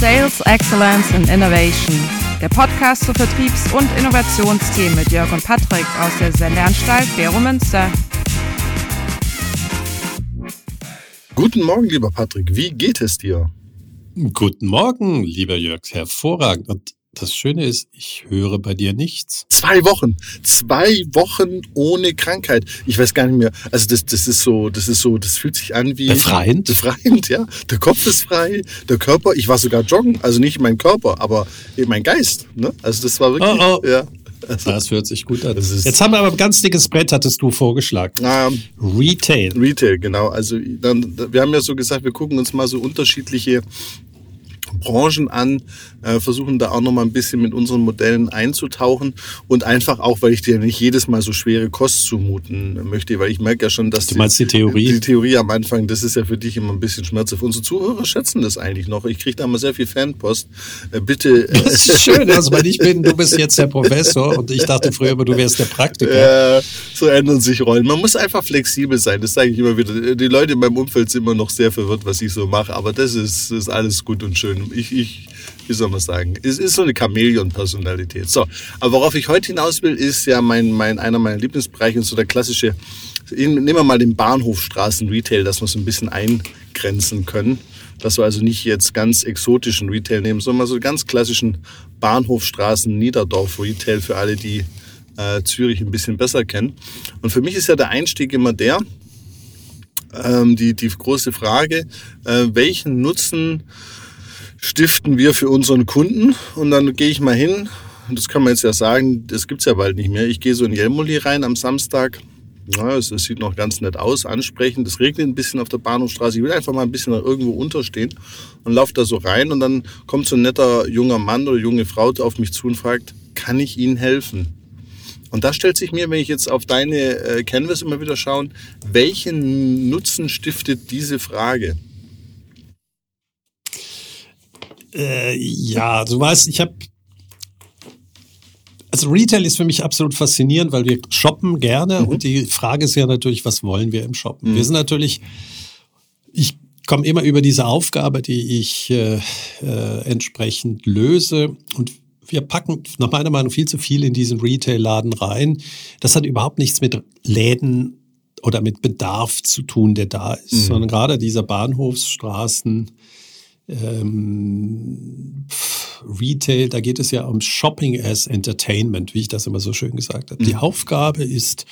Sales Excellence and Innovation, der Podcast zu Vertriebs- und Innovationsthemen mit Jörg und Patrick aus der Lernstalt Vero Münster. Guten Morgen, lieber Patrick. Wie geht es dir? Guten Morgen, lieber Jörg. Hervorragend. Und das Schöne ist, ich höre bei dir nichts. Zwei Wochen. Zwei Wochen ohne Krankheit. Ich weiß gar nicht mehr. Also das, das ist so, das ist so, das fühlt sich an wie. Befreiend. Befreiend, ja. Der Kopf ist frei, der Körper, ich war sogar joggen. Also nicht mein Körper, aber eben mein Geist. Ne? Also das war wirklich, oh, oh. ja. Also, das hört sich gut an. Jetzt haben wir aber ein ganz dickes Brett, hattest du vorgeschlagen. Ähm, Retail. Retail, genau. Also dann, wir haben ja so gesagt, wir gucken uns mal so unterschiedliche Branchen an, äh, versuchen da auch nochmal ein bisschen mit unseren Modellen einzutauchen und einfach auch, weil ich dir nicht jedes Mal so schwere Kost zumuten möchte, weil ich merke ja schon, dass du meinst die, die Theorie? Die Theorie am Anfang, das ist ja für dich immer ein bisschen schmerzhaft. Unsere Zuhörer schätzen das eigentlich noch. Ich kriege da immer sehr viel Fanpost. Äh, bitte. Äh, das ist schön, also weil ich bin, du bist jetzt der Professor und ich dachte früher immer, du wärst der Praktiker. Äh, so ändern sich Rollen. Man muss einfach flexibel sein, das sage ich immer wieder. Die Leute in meinem Umfeld sind immer noch sehr verwirrt, was ich so mache, aber das ist, ist alles gut und schön ich, ich, wie soll man sagen, es ist so eine Chamäleon-Personalität. So, aber worauf ich heute hinaus will, ist ja mein, mein, einer meiner Lieblingsbereiche und so der klassische, nehmen wir mal den Bahnhofstraßen-Retail, dass wir so ein bisschen eingrenzen können. Dass wir also nicht jetzt ganz exotischen Retail nehmen, sondern mal so ganz klassischen Bahnhofstraßen Niederdorf Retail für alle, die äh, Zürich ein bisschen besser kennen. Und für mich ist ja der Einstieg immer der, ähm, die, die große Frage, äh, welchen Nutzen stiften wir für unseren Kunden und dann gehe ich mal hin. Und das kann man jetzt ja sagen, das gibt's ja bald nicht mehr. Ich gehe so in Jelmoli rein am Samstag. Ja, es, es, sieht noch ganz nett aus, ansprechend. Es regnet ein bisschen auf der Bahnhofstraße. Ich will einfach mal ein bisschen irgendwo unterstehen und laufe da so rein. Und dann kommt so ein netter junger Mann oder junge Frau auf mich zu und fragt, kann ich Ihnen helfen? Und da stellt sich mir, wenn ich jetzt auf deine äh, Canvas immer wieder schaue, welchen Nutzen stiftet diese Frage? Äh, ja, du weißt, ich habe also Retail ist für mich absolut faszinierend, weil wir shoppen gerne mhm. und die Frage ist ja natürlich, was wollen wir im Shoppen? Mhm. Wir sind natürlich, ich komme immer über diese Aufgabe, die ich äh, äh, entsprechend löse und wir packen nach meiner Meinung viel zu viel in diesen Retail-Laden rein. Das hat überhaupt nichts mit Läden oder mit Bedarf zu tun, der da ist, mhm. sondern gerade dieser Bahnhofsstraßen, ähm, Retail, da geht es ja um Shopping as Entertainment, wie ich das immer so schön gesagt habe. Mhm. Die Aufgabe ist,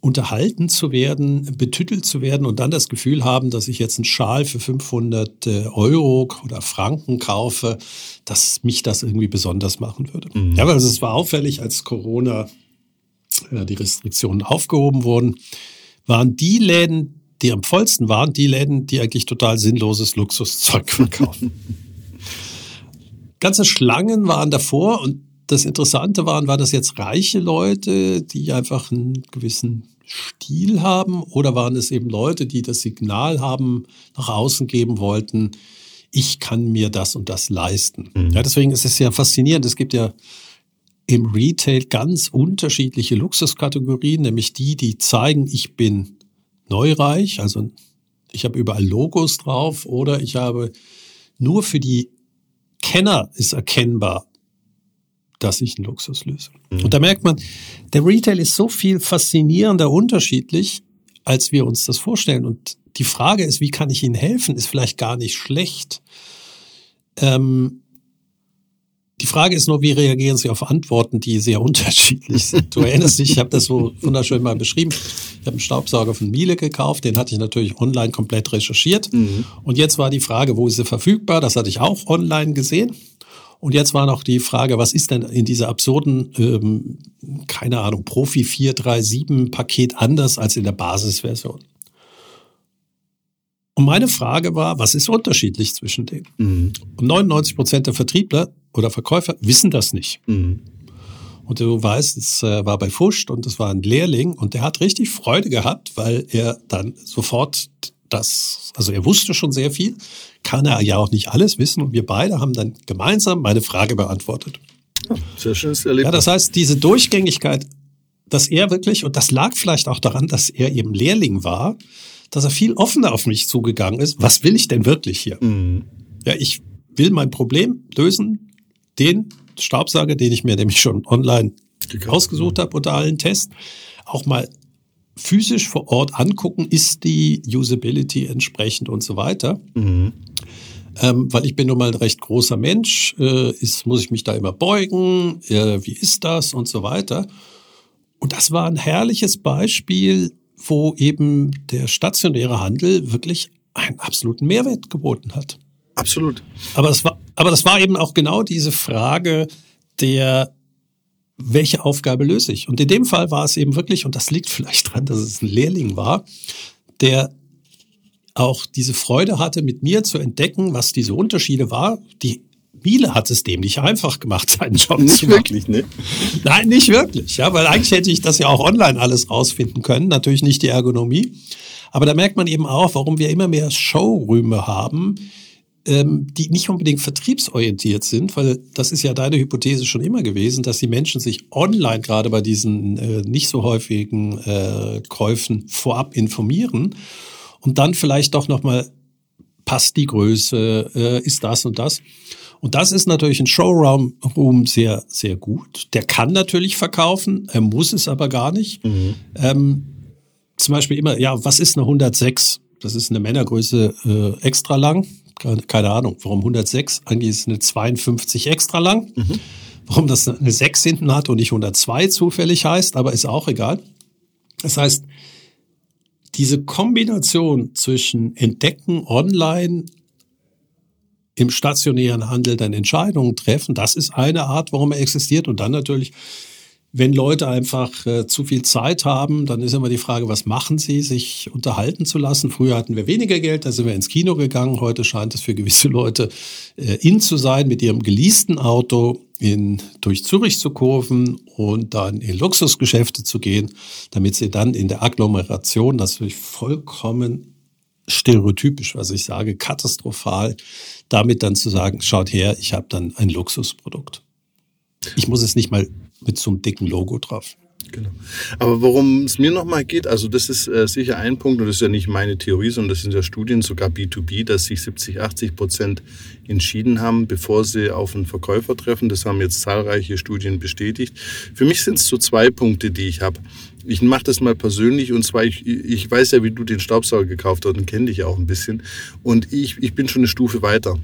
unterhalten zu werden, betüttelt zu werden und dann das Gefühl haben, dass ich jetzt einen Schal für 500 äh, Euro oder Franken kaufe, dass mich das irgendwie besonders machen würde. Mhm. Ja, weil es war auffällig, als Corona äh, die Restriktionen aufgehoben wurden, waren die Läden, die am vollsten waren, die Läden, die eigentlich total sinnloses Luxuszeug verkaufen. Ganze Schlangen waren davor und das Interessante waren, waren das jetzt reiche Leute, die einfach einen gewissen Stil haben oder waren es eben Leute, die das Signal haben, nach außen geben wollten, ich kann mir das und das leisten. Mhm. Ja, deswegen ist es ja faszinierend. Es gibt ja im Retail ganz unterschiedliche Luxuskategorien, nämlich die, die zeigen, ich bin neureich, also ich habe überall Logos drauf oder ich habe nur für die Kenner ist erkennbar, dass ich einen Luxus löse. Mhm. Und da merkt man, der Retail ist so viel faszinierender unterschiedlich, als wir uns das vorstellen. Und die Frage ist, wie kann ich Ihnen helfen, ist vielleicht gar nicht schlecht. Ähm, die Frage ist nur, wie reagieren Sie auf Antworten, die sehr unterschiedlich sind. Du erinnerst dich, ich habe das so wunderschön mal beschrieben. Ich habe einen Staubsauger von Miele gekauft, den hatte ich natürlich online komplett recherchiert. Mhm. Und jetzt war die Frage, wo ist er verfügbar? Das hatte ich auch online gesehen. Und jetzt war noch die Frage, was ist denn in dieser absurden, ähm, keine Ahnung, Profi 437 Paket anders als in der Basisversion? Und meine Frage war, was ist unterschiedlich zwischen denen? Mhm. Und 99 Prozent der Vertriebler oder Verkäufer wissen das nicht. Mhm. Und du weißt, es äh, war bei Fuscht und es war ein Lehrling und der hat richtig Freude gehabt, weil er dann sofort das, also er wusste schon sehr viel, kann er ja auch nicht alles wissen und wir beide haben dann gemeinsam meine Frage beantwortet. Sehr schönes Erlebnis. Ja, das heißt, diese Durchgängigkeit, dass er wirklich, und das lag vielleicht auch daran, dass er eben Lehrling war, dass er viel offener auf mich zugegangen ist. Was will ich denn wirklich hier? Mhm. Ja, ich will mein Problem lösen, den Staubsauger, den ich mir nämlich schon online Gekauft. ausgesucht habe unter allen Tests, auch mal physisch vor Ort angucken, ist die Usability entsprechend und so weiter. Mhm. Ähm, weil ich bin nun mal ein recht großer Mensch, äh, ist, muss ich mich da immer beugen, äh, wie ist das und so weiter. Und das war ein herrliches Beispiel, wo eben der stationäre Handel wirklich einen absoluten Mehrwert geboten hat. Absolut. Aber das war, aber das war eben auch genau diese Frage der, welche Aufgabe löse ich? Und in dem Fall war es eben wirklich, und das liegt vielleicht dran, dass es ein Lehrling war, der auch diese Freude hatte, mit mir zu entdecken, was diese Unterschiede war. Die Miele hat es dem nicht einfach gemacht, seinen Job Nicht zu machen. wirklich, ne? Nein, nicht wirklich, ja, weil eigentlich hätte ich das ja auch online alles rausfinden können, natürlich nicht die Ergonomie. Aber da merkt man eben auch, warum wir immer mehr Showrüme haben, ähm, die nicht unbedingt vertriebsorientiert sind, weil das ist ja deine Hypothese schon immer gewesen, dass die Menschen sich online gerade bei diesen äh, nicht so häufigen äh, Käufen vorab informieren und dann vielleicht doch nochmal passt die Größe, äh, ist das und das. Und das ist natürlich ein Showroom Room sehr, sehr gut. Der kann natürlich verkaufen, er muss es aber gar nicht. Ähm, zum Beispiel immer, ja, was ist eine 106? Das ist eine Männergröße äh, extra lang. Keine, Ahnung, warum 106? Eigentlich ist es eine 52 extra lang. Warum das eine 6 hinten hat und nicht 102 zufällig heißt, aber ist auch egal. Das heißt, diese Kombination zwischen Entdecken online im stationären Handel dann Entscheidungen treffen, das ist eine Art, warum er existiert. Und dann natürlich, wenn Leute einfach äh, zu viel Zeit haben, dann ist immer die Frage, was machen sie, sich unterhalten zu lassen. Früher hatten wir weniger Geld, da sind wir ins Kino gegangen. Heute scheint es für gewisse Leute äh, in zu sein, mit ihrem geleasten Auto in, durch Zürich zu kurven und dann in Luxusgeschäfte zu gehen, damit sie dann in der Agglomeration, das ist vollkommen stereotypisch, was ich sage, katastrophal, damit dann zu sagen, schaut her, ich habe dann ein Luxusprodukt. Ich muss es nicht mal mit so einem dicken Logo drauf. Genau. Aber worum es mir nochmal geht, also das ist äh, sicher ein Punkt, und das ist ja nicht meine Theorie, sondern das sind ja Studien, sogar B2B, dass sich 70, 80 Prozent entschieden haben, bevor sie auf einen Verkäufer treffen. Das haben jetzt zahlreiche Studien bestätigt. Für mich sind es so zwei Punkte, die ich habe. Ich mache das mal persönlich und zwar, ich, ich weiß ja, wie du den Staubsauger gekauft hast und kenne dich auch ein bisschen. Und ich, ich bin schon eine Stufe weiter.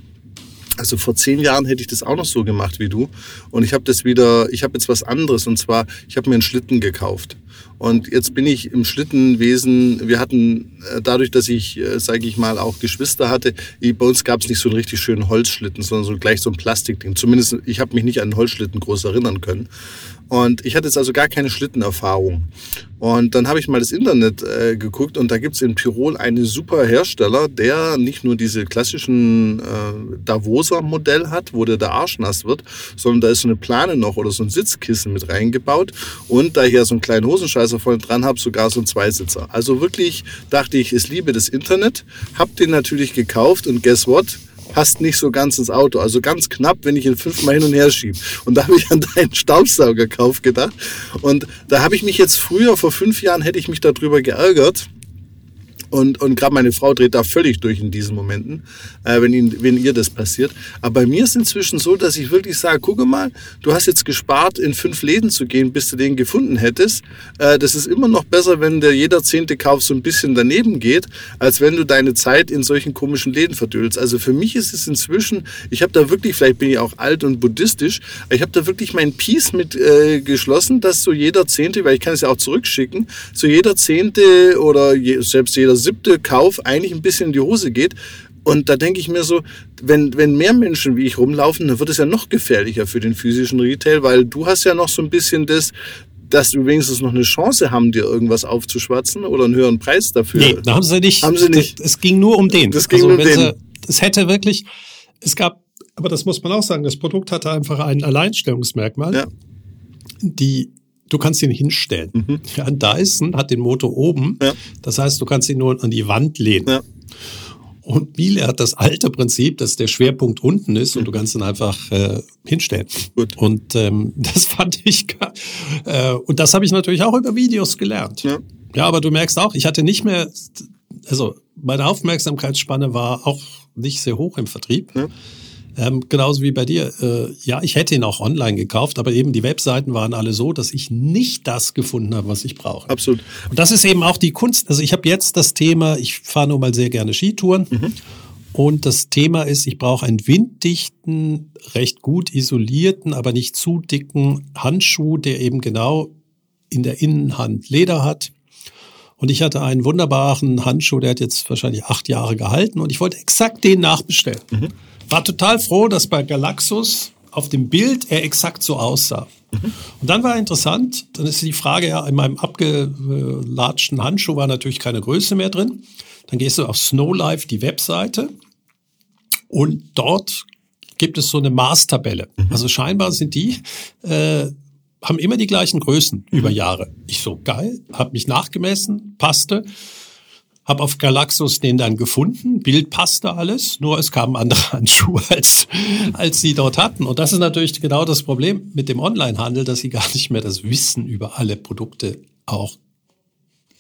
Also vor zehn Jahren hätte ich das auch noch so gemacht wie du. Und ich habe das wieder, ich habe jetzt was anderes. Und zwar, ich habe mir einen Schlitten gekauft. Und jetzt bin ich im Schlittenwesen, wir hatten äh, dadurch, dass ich, äh, sage ich mal, auch Geschwister hatte, bei uns gab es nicht so einen richtig schönen Holzschlitten, sondern so gleich so ein Plastikding. Zumindest, ich habe mich nicht an einen Holzschlitten groß erinnern können. Und ich hatte jetzt also gar keine Schlittenerfahrung. Und dann habe ich mal das Internet äh, geguckt und da gibt's in Tirol einen super Hersteller, der nicht nur diese klassischen äh, Davoser Modell hat, wo der, der Arsch nass wird, sondern da ist so eine Plane noch oder so ein Sitzkissen mit reingebaut und da ich ja so einen kleinen Hosenscheißer vorne dran habe, sogar so ein Zweisitzer. Also wirklich dachte ich, es liebe das Internet, hab den natürlich gekauft und guess what? passt nicht so ganz ins Auto. Also ganz knapp, wenn ich ihn fünfmal hin und her schiebe. Und da habe ich an deinen Staubsaugerkauf gedacht. Und da habe ich mich jetzt früher, vor fünf Jahren, hätte ich mich darüber geärgert. Und, und gerade meine Frau dreht da völlig durch in diesen Momenten, äh, wenn, ihn, wenn ihr das passiert. Aber bei mir ist inzwischen so, dass ich wirklich sage, gucke mal, du hast jetzt gespart, in fünf Läden zu gehen, bis du den gefunden hättest. Äh, das ist immer noch besser, wenn der jeder zehnte Kauf so ein bisschen daneben geht, als wenn du deine Zeit in solchen komischen Läden verdüllst. Also für mich ist es inzwischen, ich habe da wirklich, vielleicht bin ich auch alt und buddhistisch, ich habe da wirklich mein Peace mit äh, geschlossen, dass so jeder zehnte, weil ich kann es ja auch zurückschicken, so jeder zehnte oder je, selbst jeder siebte Kauf eigentlich ein bisschen in die Hose geht. Und da denke ich mir so, wenn, wenn mehr Menschen wie ich rumlaufen, dann wird es ja noch gefährlicher für den physischen Retail, weil du hast ja noch so ein bisschen das, dass wir wenigstens noch eine Chance haben, dir irgendwas aufzuschwatzen oder einen höheren Preis dafür. Nee, da haben sie nicht. Haben sie nicht. Es ging nur um den. Das ging nur um den. Sie, es hätte wirklich, es gab, aber das muss man auch sagen, das Produkt hatte einfach ein Alleinstellungsmerkmal. Ja. Die, du kannst ihn hinstellen. Ja, ein Dyson hat den Motor oben. Mhm. Ja. Das heißt, du kannst ihn nur an die Wand lehnen. Ja. Und Miele hat das alte Prinzip, dass der Schwerpunkt unten ist und du kannst ihn einfach äh, hinstellen. Gut. Und ähm, das fand ich. Äh, und das habe ich natürlich auch über Videos gelernt. Ja. ja, aber du merkst auch, ich hatte nicht mehr, also meine Aufmerksamkeitsspanne war auch nicht sehr hoch im Vertrieb. Ja. Ähm, genauso wie bei dir. Äh, ja, ich hätte ihn auch online gekauft, aber eben die Webseiten waren alle so, dass ich nicht das gefunden habe, was ich brauche. Absolut. Und das ist eben auch die Kunst. Also ich habe jetzt das Thema, ich fahre nun mal sehr gerne Skitouren. Mhm. Und das Thema ist, ich brauche einen winddichten, recht gut isolierten, aber nicht zu dicken Handschuh, der eben genau in der Innenhand Leder hat. Und ich hatte einen wunderbaren Handschuh, der hat jetzt wahrscheinlich acht Jahre gehalten und ich wollte exakt den nachbestellen. Mhm. War total froh, dass bei Galaxus auf dem Bild er exakt so aussah. Und dann war interessant, dann ist die Frage ja, in meinem abgelatschten Handschuh war natürlich keine Größe mehr drin. Dann gehst du auf Snowlife, die Webseite, und dort gibt es so eine Maßtabelle. Also scheinbar sind die, äh, haben immer die gleichen Größen über Jahre. Ich so, geil, habe mich nachgemessen, passte. Hab auf Galaxus den dann gefunden, Bild passte alles, nur es kamen andere Handschuhe als, als sie dort hatten. Und das ist natürlich genau das Problem mit dem Onlinehandel, dass sie gar nicht mehr das Wissen über alle Produkte auch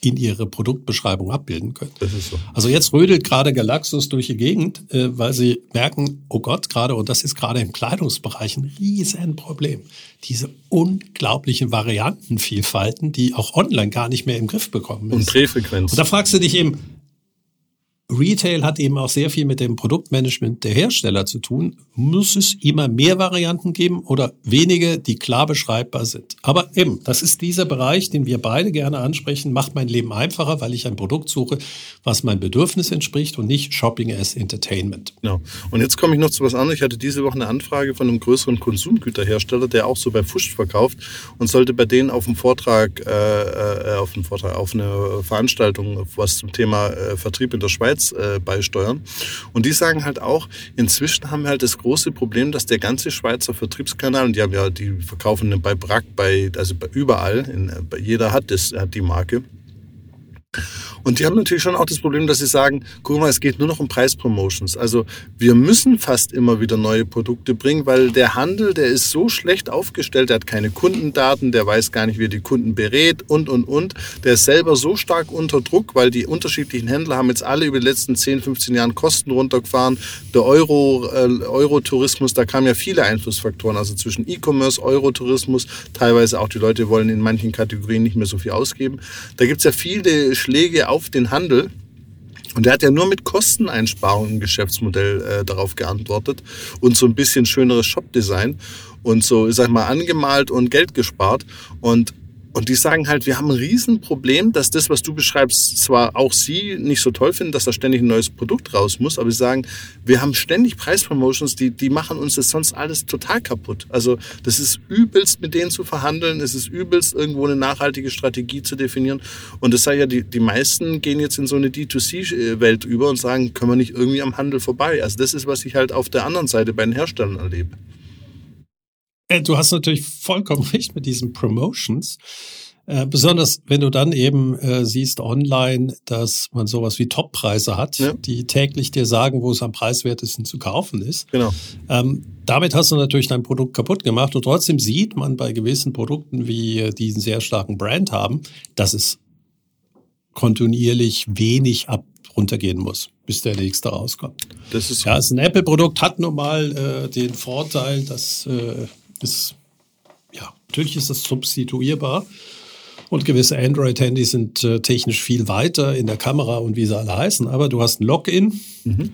in ihre Produktbeschreibung abbilden können. Das ist so. Also jetzt rödelt gerade Galaxus durch die Gegend, äh, weil sie merken, oh Gott, gerade, und das ist gerade im Kleidungsbereich ein Riesenproblem, diese unglaublichen Variantenvielfalten, die auch online gar nicht mehr im Griff bekommen ist. Und Drehfrequenz. Und da fragst du dich eben, Retail hat eben auch sehr viel mit dem Produktmanagement der Hersteller zu tun. Muss es immer mehr Varianten geben oder wenige, die klar beschreibbar sind? Aber eben, das ist dieser Bereich, den wir beide gerne ansprechen, macht mein Leben einfacher, weil ich ein Produkt suche, was mein Bedürfnis entspricht und nicht Shopping as Entertainment. Genau. Und jetzt komme ich noch zu was anderem. Ich hatte diese Woche eine Anfrage von einem größeren Konsumgüterhersteller, der auch so bei Fusch verkauft und sollte bei denen auf dem Vortrag, äh, äh, auf dem Vortrag, auf eine Veranstaltung, was zum Thema äh, Vertrieb in der Schweiz Schweiz äh, beisteuern. Und die sagen halt auch, inzwischen haben wir halt das große Problem, dass der ganze Schweizer Vertriebskanal, und die haben ja, die verkaufen bei Brack, bei, also bei überall, in, bei jeder hat das, hat die Marke. Und die haben natürlich schon auch das Problem, dass sie sagen, guck mal, es geht nur noch um Preispromotions. Also wir müssen fast immer wieder neue Produkte bringen, weil der Handel, der ist so schlecht aufgestellt, der hat keine Kundendaten, der weiß gar nicht, wie er die Kunden berät und, und, und. Der ist selber so stark unter Druck, weil die unterschiedlichen Händler haben jetzt alle über die letzten 10, 15 Jahren Kosten runtergefahren. Der Euro, äh, Eurotourismus, da kamen ja viele Einflussfaktoren, also zwischen E-Commerce, Eurotourismus, teilweise auch die Leute wollen in manchen Kategorien nicht mehr so viel ausgeben. Da gibt's ja viele Schläge auf den Handel. Und er hat ja nur mit Kosteneinsparungen im Geschäftsmodell äh, darauf geantwortet und so ein bisschen schöneres Shop-Design und so, ich sag mal, angemalt und Geld gespart. Und und die sagen halt, wir haben ein Riesenproblem, dass das, was du beschreibst, zwar auch sie nicht so toll finden, dass da ständig ein neues Produkt raus muss, aber sie sagen, wir haben ständig Preispromotions, die, die machen uns das sonst alles total kaputt. Also das ist übelst, mit denen zu verhandeln, es ist übelst, irgendwo eine nachhaltige Strategie zu definieren. Und das sei ja, die, die meisten gehen jetzt in so eine D2C-Welt über und sagen, können wir nicht irgendwie am Handel vorbei. Also das ist, was ich halt auf der anderen Seite bei den Herstellern erlebe. Äh, du hast natürlich vollkommen recht mit diesen Promotions. Äh, besonders wenn du dann eben äh, siehst online, dass man sowas wie Toppreise hat, ja. die täglich dir sagen, wo es am preiswertesten zu kaufen ist. Genau. Ähm, damit hast du natürlich dein Produkt kaputt gemacht und trotzdem sieht man bei gewissen Produkten, wie äh, diesen sehr starken Brand haben, dass es kontinuierlich wenig ab runtergehen muss, bis der nächste rauskommt. Das ist ja, ein Apple-Produkt hat nun mal äh, den Vorteil, dass ist, ja, natürlich ist das substituierbar. Und gewisse Android-Handys sind äh, technisch viel weiter in der Kamera und wie sie alle heißen. Aber du hast ein Login. Mhm.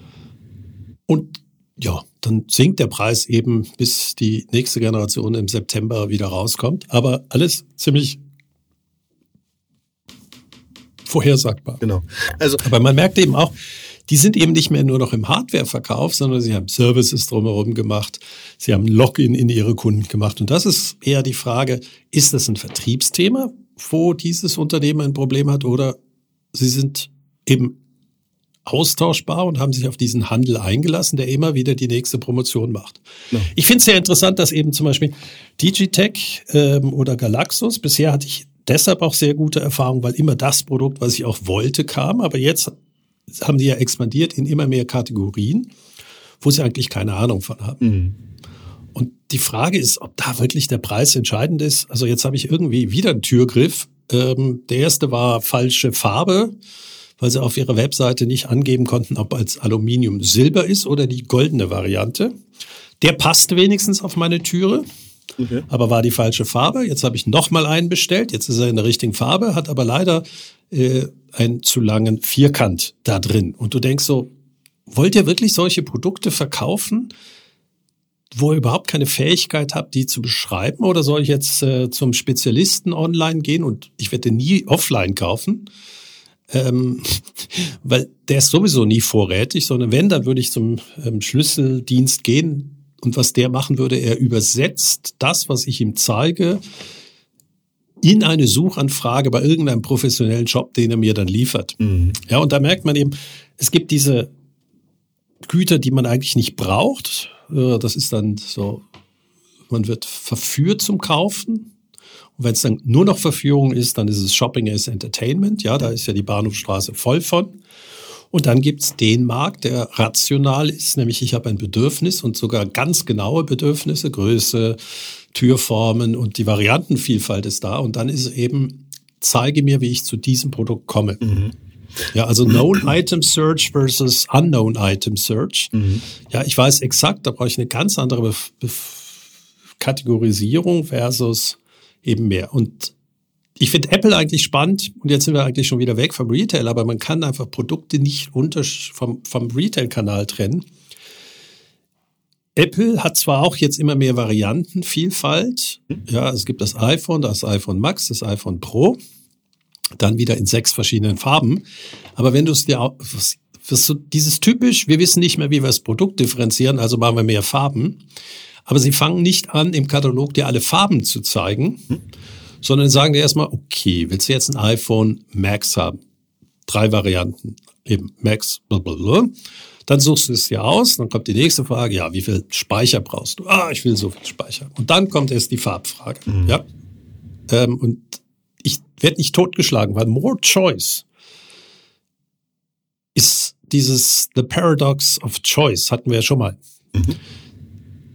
Und ja, dann sinkt der Preis eben, bis die nächste Generation im September wieder rauskommt. Aber alles ziemlich vorhersagbar. Genau. Also, aber man merkt eben auch, die sind eben nicht mehr nur noch im Hardware-Verkauf, sondern sie haben Services drumherum gemacht. Sie haben Login in ihre Kunden gemacht. Und das ist eher die Frage, ist das ein Vertriebsthema, wo dieses Unternehmen ein Problem hat oder sie sind eben austauschbar und haben sich auf diesen Handel eingelassen, der immer wieder die nächste Promotion macht. Ja. Ich finde es sehr interessant, dass eben zum Beispiel Digitech ähm, oder Galaxus, bisher hatte ich deshalb auch sehr gute Erfahrungen, weil immer das Produkt, was ich auch wollte, kam. Aber jetzt haben die ja expandiert in immer mehr Kategorien, wo sie eigentlich keine Ahnung von haben. Mhm. Und die Frage ist, ob da wirklich der Preis entscheidend ist. Also jetzt habe ich irgendwie wieder einen Türgriff. Ähm, der erste war falsche Farbe, weil sie auf ihrer Webseite nicht angeben konnten, ob als Aluminium Silber ist oder die goldene Variante. Der passt wenigstens auf meine Türe. Okay. Aber war die falsche Farbe. Jetzt habe ich noch mal einen bestellt. Jetzt ist er in der richtigen Farbe, hat aber leider äh, einen zu langen Vierkant da drin. Und du denkst so, wollt ihr wirklich solche Produkte verkaufen? wo ihr überhaupt keine Fähigkeit habt, die zu beschreiben? Oder soll ich jetzt äh, zum Spezialisten online gehen und ich werde nie offline kaufen? Ähm, weil der ist sowieso nie vorrätig, sondern wenn, dann würde ich zum ähm, Schlüsseldienst gehen und was der machen würde, er übersetzt das, was ich ihm zeige, in eine Suchanfrage bei irgendeinem professionellen Job, den er mir dann liefert. Mhm. Ja, und da merkt man eben, es gibt diese Güter, die man eigentlich nicht braucht, äh, das ist dann so, man wird verführt zum Kaufen. Und wenn es dann nur noch Verführung ist, dann ist es Shopping as Entertainment. Ja, da ist ja die Bahnhofstraße voll von. Und dann gibt's den Markt, der rational ist, nämlich ich habe ein Bedürfnis und sogar ganz genaue Bedürfnisse, Größe, Türformen und die Variantenvielfalt ist da. Und dann ist es eben, zeige mir, wie ich zu diesem Produkt komme. Mhm. Ja, also Known Item Search versus Unknown Item Search. Mhm. Ja, ich weiß exakt, da brauche ich eine ganz andere Bef Bef Kategorisierung versus eben mehr. Und ich finde Apple eigentlich spannend und jetzt sind wir eigentlich schon wieder weg vom Retail, aber man kann einfach Produkte nicht unter, vom, vom Retail-Kanal trennen. Apple hat zwar auch jetzt immer mehr Variantenvielfalt. Mhm. Ja, es gibt das iPhone, das iPhone Max, das iPhone Pro dann wieder in sechs verschiedenen Farben. Aber wenn du es dir wirst du dieses typisch, wir wissen nicht mehr, wie wir das Produkt differenzieren, also machen wir mehr Farben. Aber sie fangen nicht an, im Katalog dir alle Farben zu zeigen, sondern sagen dir erstmal, okay, willst du jetzt ein iPhone Max haben? Drei Varianten, eben Max, blablabla. Dann suchst du es dir aus, dann kommt die nächste Frage, ja, wie viel Speicher brauchst du? Ah, ich will so viel Speicher. Und dann kommt erst die Farbfrage, mhm. ja. Ähm, und ich werde nicht totgeschlagen, weil more choice ist dieses The Paradox of Choice, hatten wir ja schon mal. Mhm.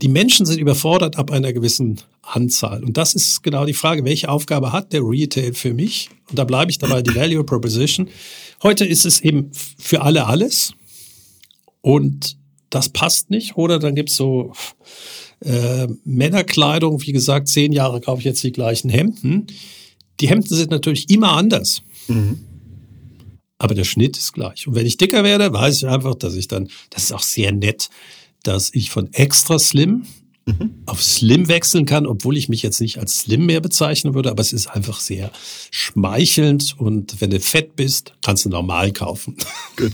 Die Menschen sind überfordert ab einer gewissen Anzahl. Und das ist genau die Frage, welche Aufgabe hat der Retail für mich? Und da bleibe ich dabei, die Value Proposition. Heute ist es eben für alle alles. Und das passt nicht. Oder dann gibt's so äh, Männerkleidung, wie gesagt, zehn Jahre kaufe ich jetzt die gleichen Hemden. Die Hemden sind natürlich immer anders. Mhm. Aber der Schnitt ist gleich. Und wenn ich dicker werde, weiß ich einfach, dass ich dann, das ist auch sehr nett, dass ich von extra slim mhm. auf Slim wechseln kann, obwohl ich mich jetzt nicht als Slim mehr bezeichnen würde, aber es ist einfach sehr schmeichelnd und wenn du fett bist, kannst du normal kaufen. Gut.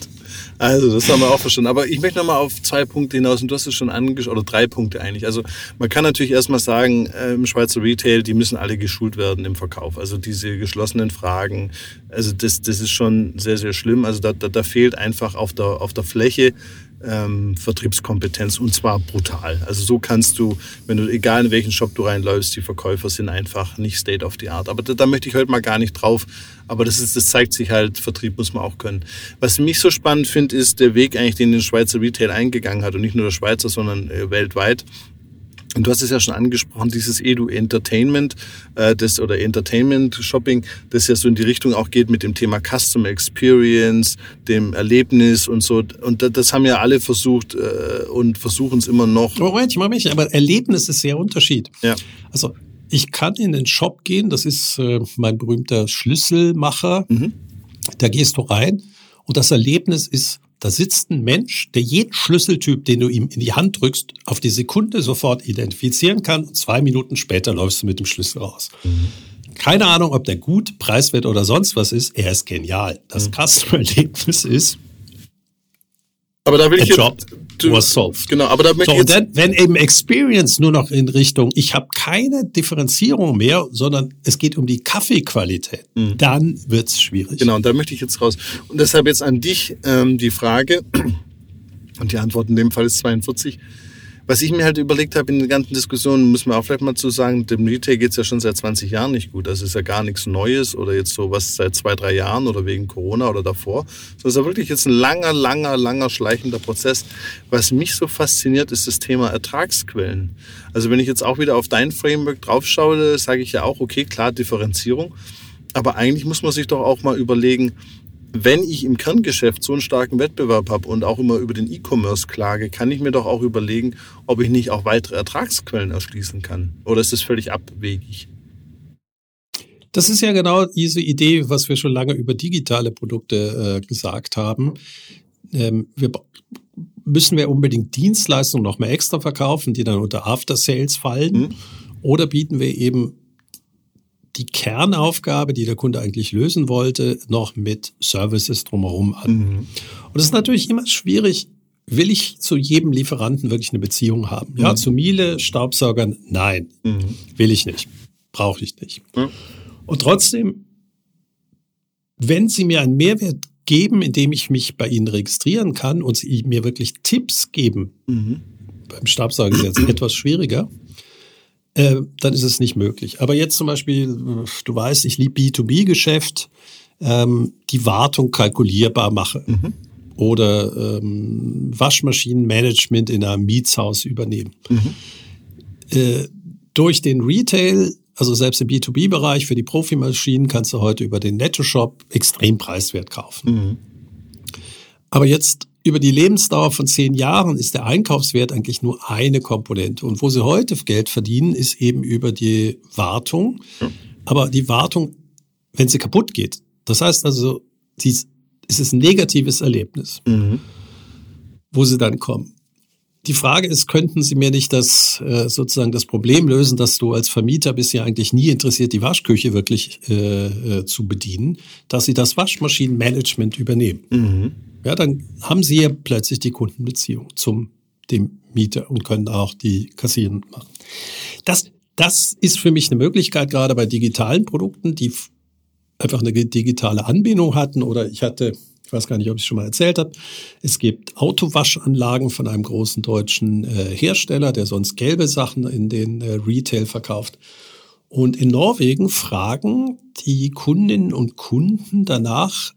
Also, das haben wir auch verstanden. Aber ich möchte nochmal auf zwei Punkte hinaus und du hast es schon angeschaut, oder drei Punkte eigentlich. Also, man kann natürlich erstmal sagen, im Schweizer Retail, die müssen alle geschult werden im Verkauf. Also, diese geschlossenen Fragen, also, das, das ist schon sehr, sehr schlimm. Also, da, da, da fehlt einfach auf der, auf der Fläche ähm, Vertriebskompetenz und zwar brutal. Also so kannst du, wenn du, egal in welchen Shop du reinläufst, die Verkäufer sind einfach nicht State of the Art. Aber da, da möchte ich heute mal gar nicht drauf. Aber das ist, das zeigt sich halt, Vertrieb muss man auch können. Was mich so spannend finde, ist der Weg eigentlich, den der Schweizer Retail eingegangen hat und nicht nur der Schweizer, sondern äh, weltweit. Und du hast es ja schon angesprochen, dieses Edu Entertainment äh, das, oder Entertainment Shopping, das ja so in die Richtung auch geht mit dem Thema Customer Experience, dem Erlebnis und so. Und das haben ja alle versucht äh, und versuchen es immer noch. Moment, Moment, aber Erlebnis ist sehr Unterschied. Ja. Also ich kann in den Shop gehen, das ist äh, mein berühmter Schlüsselmacher. Mhm. Da gehst du rein und das Erlebnis ist da sitzt ein Mensch, der jeden Schlüsseltyp, den du ihm in die Hand drückst, auf die Sekunde sofort identifizieren kann. Und zwei Minuten später läufst du mit dem Schlüssel raus. Mhm. Keine Ahnung, ob der gut, preiswert oder sonst was ist. Er ist genial. Das mhm. Customer-Erlebnis ist, aber da will ich Job jetzt, was solved. Genau, aber da möchte so, ich jetzt, dann, wenn eben Experience nur noch in Richtung, ich habe keine Differenzierung mehr, sondern es geht um die Kaffeequalität, mhm. dann wird's schwierig. Genau, und da möchte ich jetzt raus. Und deshalb jetzt an dich ähm, die Frage, und die Antwort in dem Fall ist 42. Was ich mir halt überlegt habe in den ganzen Diskussionen, muss man auch vielleicht mal zu sagen, dem Retail geht es ja schon seit 20 Jahren nicht gut. Das ist ja gar nichts Neues oder jetzt so was seit zwei, drei Jahren oder wegen Corona oder davor. Das ist ja wirklich jetzt ein langer, langer, langer schleichender Prozess. Was mich so fasziniert, ist das Thema Ertragsquellen. Also wenn ich jetzt auch wieder auf dein Framework draufschaue, sage ich ja auch, okay, klar, Differenzierung. Aber eigentlich muss man sich doch auch mal überlegen, wenn ich im Kerngeschäft so einen starken Wettbewerb habe und auch immer über den E-Commerce klage, kann ich mir doch auch überlegen, ob ich nicht auch weitere Ertragsquellen erschließen kann. Oder ist das völlig abwegig? Das ist ja genau diese Idee, was wir schon lange über digitale Produkte äh, gesagt haben. Ähm, wir müssen wir unbedingt Dienstleistungen noch mehr extra verkaufen, die dann unter After Sales fallen? Mhm. Oder bieten wir eben die Kernaufgabe, die der Kunde eigentlich lösen wollte, noch mit Services drumherum an. Mhm. Und das ist natürlich immer schwierig. Will ich zu jedem Lieferanten wirklich eine Beziehung haben? Ja, mhm. zu Miele, Staubsaugern, nein, mhm. will ich nicht, brauche ich nicht. Und trotzdem, wenn Sie mir einen Mehrwert geben, indem ich mich bei Ihnen registrieren kann und Sie mir wirklich Tipps geben, mhm. beim Staubsauger ist jetzt etwas schwieriger, äh, dann ist es nicht möglich. Aber jetzt zum Beispiel, äh, du weißt, ich liebe B2B-Geschäft, ähm, die Wartung kalkulierbar mache. Mhm. Oder ähm, Waschmaschinenmanagement in einem Mietshaus übernehmen. Mhm. Äh, durch den Retail, also selbst im B2B-Bereich für die Profimaschinen, kannst du heute über den Netto-Shop extrem preiswert kaufen. Mhm. Aber jetzt über die Lebensdauer von zehn Jahren ist der Einkaufswert eigentlich nur eine Komponente. Und wo sie heute Geld verdienen, ist eben über die Wartung. Aber die Wartung, wenn sie kaputt geht, das heißt also, es ist ein negatives Erlebnis, mhm. wo sie dann kommen. Die Frage ist, könnten Sie mir nicht das äh, sozusagen das Problem lösen, dass du als Vermieter bist ja eigentlich nie interessiert, die Waschküche wirklich äh, äh, zu bedienen, dass Sie das Waschmaschinenmanagement übernehmen. Mhm ja, dann haben Sie ja plötzlich die Kundenbeziehung zum dem Mieter und können auch die Kassieren machen. Das, das ist für mich eine Möglichkeit, gerade bei digitalen Produkten, die einfach eine digitale Anbindung hatten. Oder ich hatte, ich weiß gar nicht, ob ich es schon mal erzählt habe, es gibt Autowaschanlagen von einem großen deutschen äh, Hersteller, der sonst gelbe Sachen in den äh, Retail verkauft. Und in Norwegen fragen die Kundinnen und Kunden danach,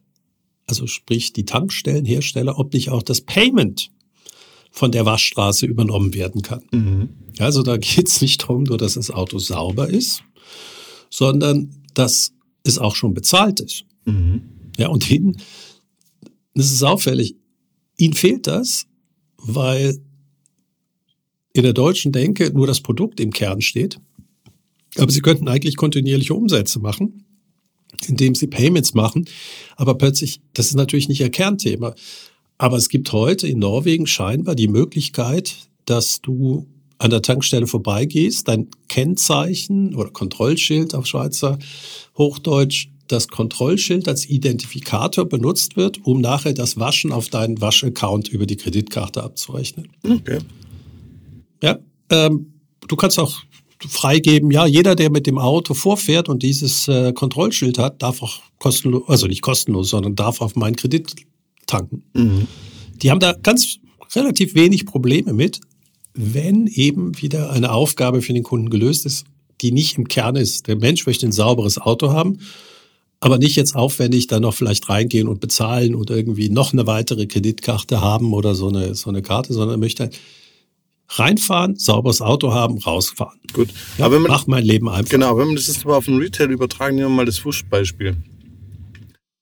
also sprich die Tankstellenhersteller, ob nicht auch das Payment von der Waschstraße übernommen werden kann. Mhm. Also da geht es nicht darum, nur dass das Auto sauber ist, sondern dass es auch schon bezahlt ist. Mhm. Ja, und ihnen, das ist auffällig, ihnen fehlt das, weil in der deutschen Denke nur das Produkt im Kern steht. Aber sie könnten eigentlich kontinuierliche Umsätze machen indem sie Payments machen. Aber plötzlich, das ist natürlich nicht ihr Kernthema. Aber es gibt heute in Norwegen scheinbar die Möglichkeit, dass du an der Tankstelle vorbeigehst, dein Kennzeichen oder Kontrollschild auf Schweizer Hochdeutsch, das Kontrollschild als Identifikator benutzt wird, um nachher das Waschen auf deinen Waschaccount über die Kreditkarte abzurechnen. Okay. Ja, ähm, du kannst auch freigeben, ja, jeder, der mit dem Auto vorfährt und dieses äh, Kontrollschild hat, darf auch kostenlos, also nicht kostenlos, sondern darf auf meinen Kredit tanken. Mhm. Die haben da ganz relativ wenig Probleme mit, wenn eben wieder eine Aufgabe für den Kunden gelöst ist, die nicht im Kern ist. Der Mensch möchte ein sauberes Auto haben, aber nicht jetzt aufwendig dann noch vielleicht reingehen und bezahlen und irgendwie noch eine weitere Kreditkarte haben oder so eine, so eine Karte, sondern er möchte reinfahren, sauberes Auto haben, rausfahren. Gut. Ja, aber wenn man, mach mein Leben einfach. Genau, wenn man das jetzt mal auf den Retail übertragen, nehmen wir mal das Fusch-Beispiel.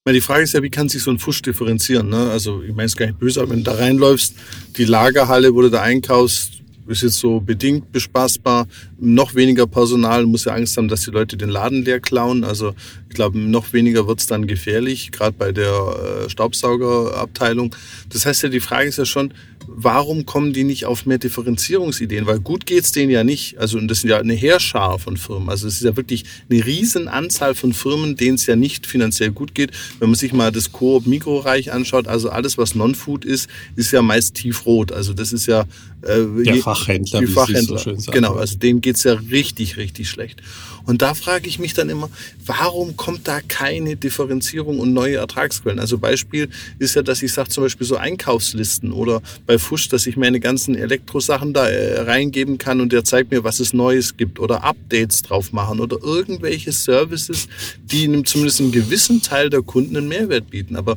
Die Frage ist ja, wie kann sich so ein Fusch differenzieren? Ne? Also ich meine es gar nicht böse, aber wenn du da reinläufst, die Lagerhalle, wo du da einkaufst, ist jetzt so bedingt bespaßbar. Noch weniger Personal muss ja Angst haben, dass die Leute den Laden leer klauen. Also ich glaube, noch weniger wird es dann gefährlich, gerade bei der äh, Staubsaugerabteilung. Das heißt ja, die Frage ist ja schon, warum kommen die nicht auf mehr Differenzierungsideen? Weil gut geht's denen ja nicht. Also, und das sind ja eine Heerschar von Firmen. Also, es ist ja wirklich eine riesen Anzahl von Firmen, denen es ja nicht finanziell gut geht. Wenn man sich mal das Coop Mikroreich anschaut, also alles, was Non-Food ist, ist ja meist tiefrot. Also, das ist ja, äh, der Fachhändler, die Fachhändler. So genau. Also, denen geht's ja richtig, richtig schlecht. Und da frage ich mich dann immer, warum kommt da keine Differenzierung und neue Ertragsquellen? Also Beispiel ist ja, dass ich sage zum Beispiel so Einkaufslisten oder bei Fusch, dass ich meine ganzen Elektrosachen da äh, reingeben kann und der zeigt mir, was es Neues gibt oder Updates drauf machen oder irgendwelche Services, die zumindest einem gewissen Teil der Kunden einen Mehrwert bieten. Aber